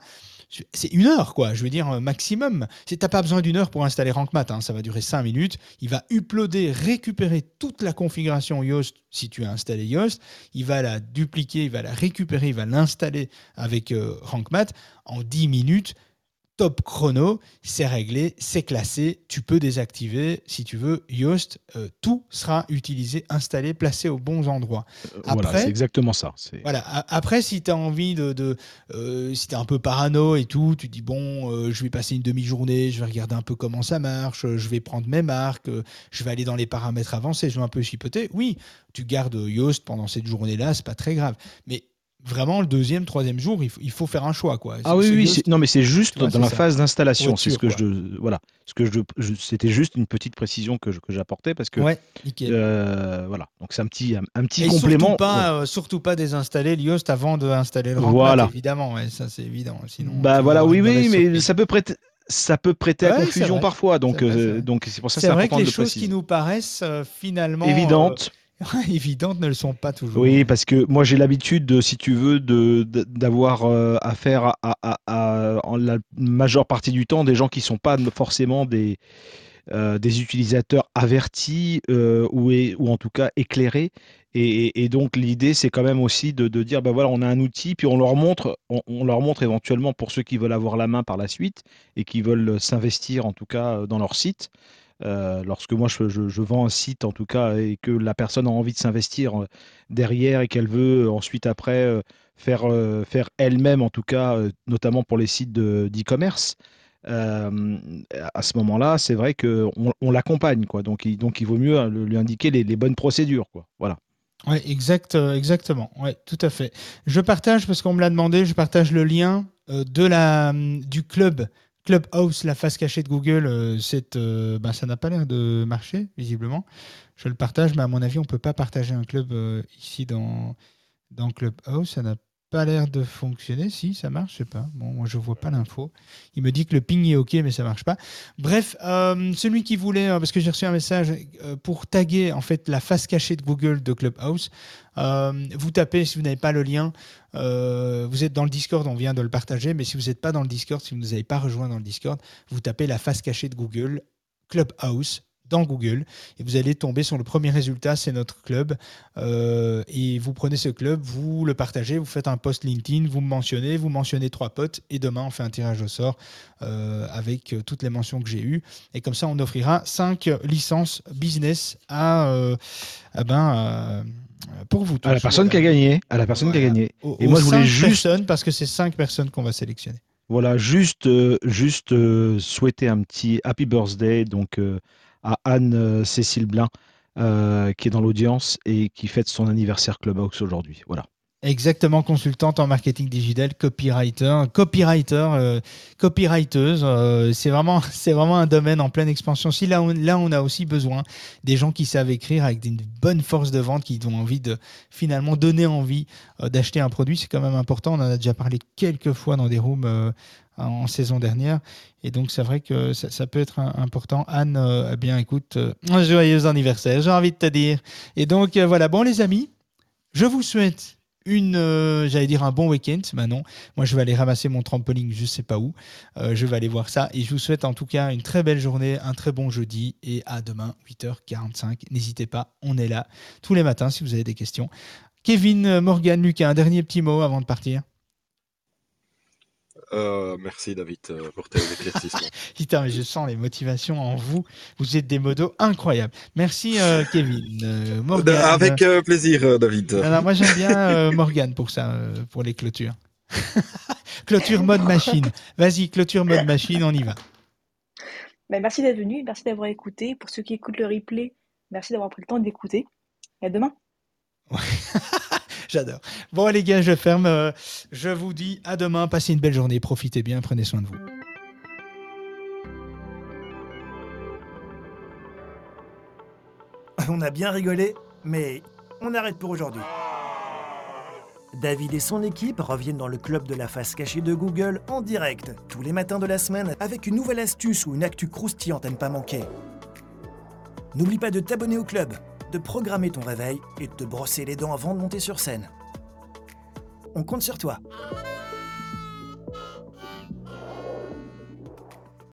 c'est une heure, quoi. Je veux dire, euh, maximum. Tu n'as pas besoin d'une heure pour installer RankMath. hein. Ça va durer cinq minutes. Il va uploader, récupérer toute la configuration Yoast si tu as installé Yoast. Il va la dupliquer, il va la récupérer, il va l'installer avec euh, en 10 minutes. Top chrono, c'est réglé, c'est classé. Tu peux désactiver si tu veux Yoast. euh, tout sera utilisé, installé, placé aux bons endroits. Euh, Voilà, Après- c'est exactement ça. C'est voilà. Après, si tu as envie de. de euh, si tu es un peu parano et tout, tu dis bon, euh, je vais passer une demi-journée, je vais regarder un peu comment ça marche, je vais prendre mes marques, je vais aller dans les paramètres avancés, je vais un peu chipoter. Oui, tu gardes Yoast pendant cette journée-là, c'est pas très grave. Mais vraiment, le deuxième, troisième jour, il faut, il faut faire un choix. Quoi. Ah oui, oui, non, mais c'est juste vois, dans la ça. phase d'installation. C'est ce que quoi. je, voilà, ce que je, je- c'était juste une petite précision que j'apportais parce que, Ouais, euh, voilà, donc c'est un petit, un, un petit Et complément. surtout pas, Ouais. euh, surtout pas désinstaller le Yoast avant d'installer le Voilà. évidemment. ouais, ça, c'est évident. Sinon, Bah voilà, oui, oui, mais surprise. ça peut prêter, ça peut prêter à confusion parfois. Donc, euh, c'est donc c'est pour ça que C'est c'est vrai que important les de le choses qui préciser. nous paraissent finalement Évidentes. évidentes ne le sont pas toujours. Oui, parce que moi j'ai l'habitude, de, si tu veux, d'avoir euh, affaire à, la majeure partie du temps des gens qui sont pas forcément des, euh, des utilisateurs avertis euh, ou, é- ou en tout cas éclairés. Et, donc l'idée c'est quand même aussi de, de dire, ben voilà, on a un outil, puis on leur montre, on, on leur montre éventuellement pour ceux qui veulent avoir la main par la suite et qui veulent s'investir en tout cas dans leur site. Euh, lorsque moi je, je- vends un site en tout cas et que la personne a envie de s'investir euh, derrière et qu'elle veut euh, ensuite après faire, faire elle-même en tout cas, notamment pour les sites de- d'e-commerce, à ce moment-là, c'est vrai qu'on on, l'accompagne. quoi. Donc il, donc il vaut mieux lui indiquer les, les bonnes procédures. Quoi. Voilà. Ouais, exact, exactement. Ouais, tout à fait. Je partage parce qu'on me l'a demandé. Je partage le lien de la hum, du club Clubhouse, la face cachée de Google. euh, euh, ben, ça n'a pas l'air de marcher visiblement. Je le partage, mais à mon avis, on peut pas partager un club euh, ici dans dans Clubhouse. Ça n'a pas l'air de fonctionner. Si, ça marche, je sais pas. Bon, moi, je vois pas l'info. Il me dit que le ping est OK, mais ça marche pas. Bref, euh, celui qui voulait, euh, parce que j'ai reçu un message euh, pour taguer en fait la face cachée de Google de Clubhouse, vous tapez, si vous n'avez pas le lien, vous êtes dans le Discord, on vient de le partager, mais si vous n'êtes pas dans le Discord, si vous ne nous avez pas rejoint dans le Discord, vous tapez la face cachée de Google, Clubhouse, dans Google et vous allez tomber sur le premier résultat, c'est notre club. Euh, et vous prenez ce club, vous le partagez, vous faites un post LinkedIn, vous me mentionnez, vous mentionnez trois potes et demain on fait un tirage au sort euh, avec euh, toutes les mentions que j'ai eues. Et comme ça, on offrira cinq licences business à, euh, ben, pour vous tous. À la personne qui a gagné. À la personne qui a gagné. Et moi, je voulais juste. personnes, parce que c'est cinq personnes qu'on va sélectionner. Voilà, juste, euh, juste euh, souhaiter un petit happy birthday donc euh, à Anne-Cécile Blin euh, qui est dans l'audience et qui fête son anniversaire Clubhouse aujourd'hui. Voilà. Exactement, consultante en marketing digital, copywriter, copywriter, euh, copywriteuse. euh, c'est vraiment, c'est vraiment un domaine en pleine expansion. Si là, on, là, on a aussi besoin des gens qui savent écrire avec une bonne force de vente, qui ont envie de finalement donner envie euh, d'acheter un produit. C'est quand même important. On en a déjà parlé quelques fois dans des rooms euh, en saison dernière. Et donc, c'est vrai que ça, peut être important. Anne, euh, eh bien, écoute, euh, un joyeux anniversaire, j'ai envie de te dire. Et donc, euh, voilà. Bon, les amis, je vous souhaite une, j'allais dire un bon week-end, mais non. Moi, je vais aller ramasser mon trampoline, je sais pas où. Je vais aller voir ça. Et je vous souhaite en tout cas une très belle journée, un très bon jeudi. Et à demain, 8h45. N'hésitez pas, on est là tous les matins si vous avez des questions. Kevin, Morgan, Lucas, un dernier petit mot avant de partir. Euh, merci David euh, pour tes éclaircissements. Putain, mais je sens les motivations en vous. Vous êtes des modos incroyables. Merci euh, Kevin. Euh. Avec euh, plaisir, David. Alors moi j'aime bien euh, Morgane pour ça, euh, pour les clôtures. clôture mode machine. Vas-y, clôture mode machine, on y va. Ben, merci d'être venu, merci d'avoir écouté. Pour ceux qui écoutent le replay, merci d'avoir pris le temps d'écouter. Et à demain. J'adore. Bon les gars, je ferme. euh, je vous dis à demain. Passez une belle journée. Profitez bien. Prenez soin de vous. On a bien rigolé, mais on arrête pour aujourd'hui. David et son équipe reviennent dans le club de la face cachée de Google en direct, tous les matins de la semaine, avec une nouvelle astuce ou une actu croustillante à ne pas manquer. N'oublie pas de t'abonner au club, de programmer ton réveil et de te brosser les dents avant de monter sur scène. On compte sur toi.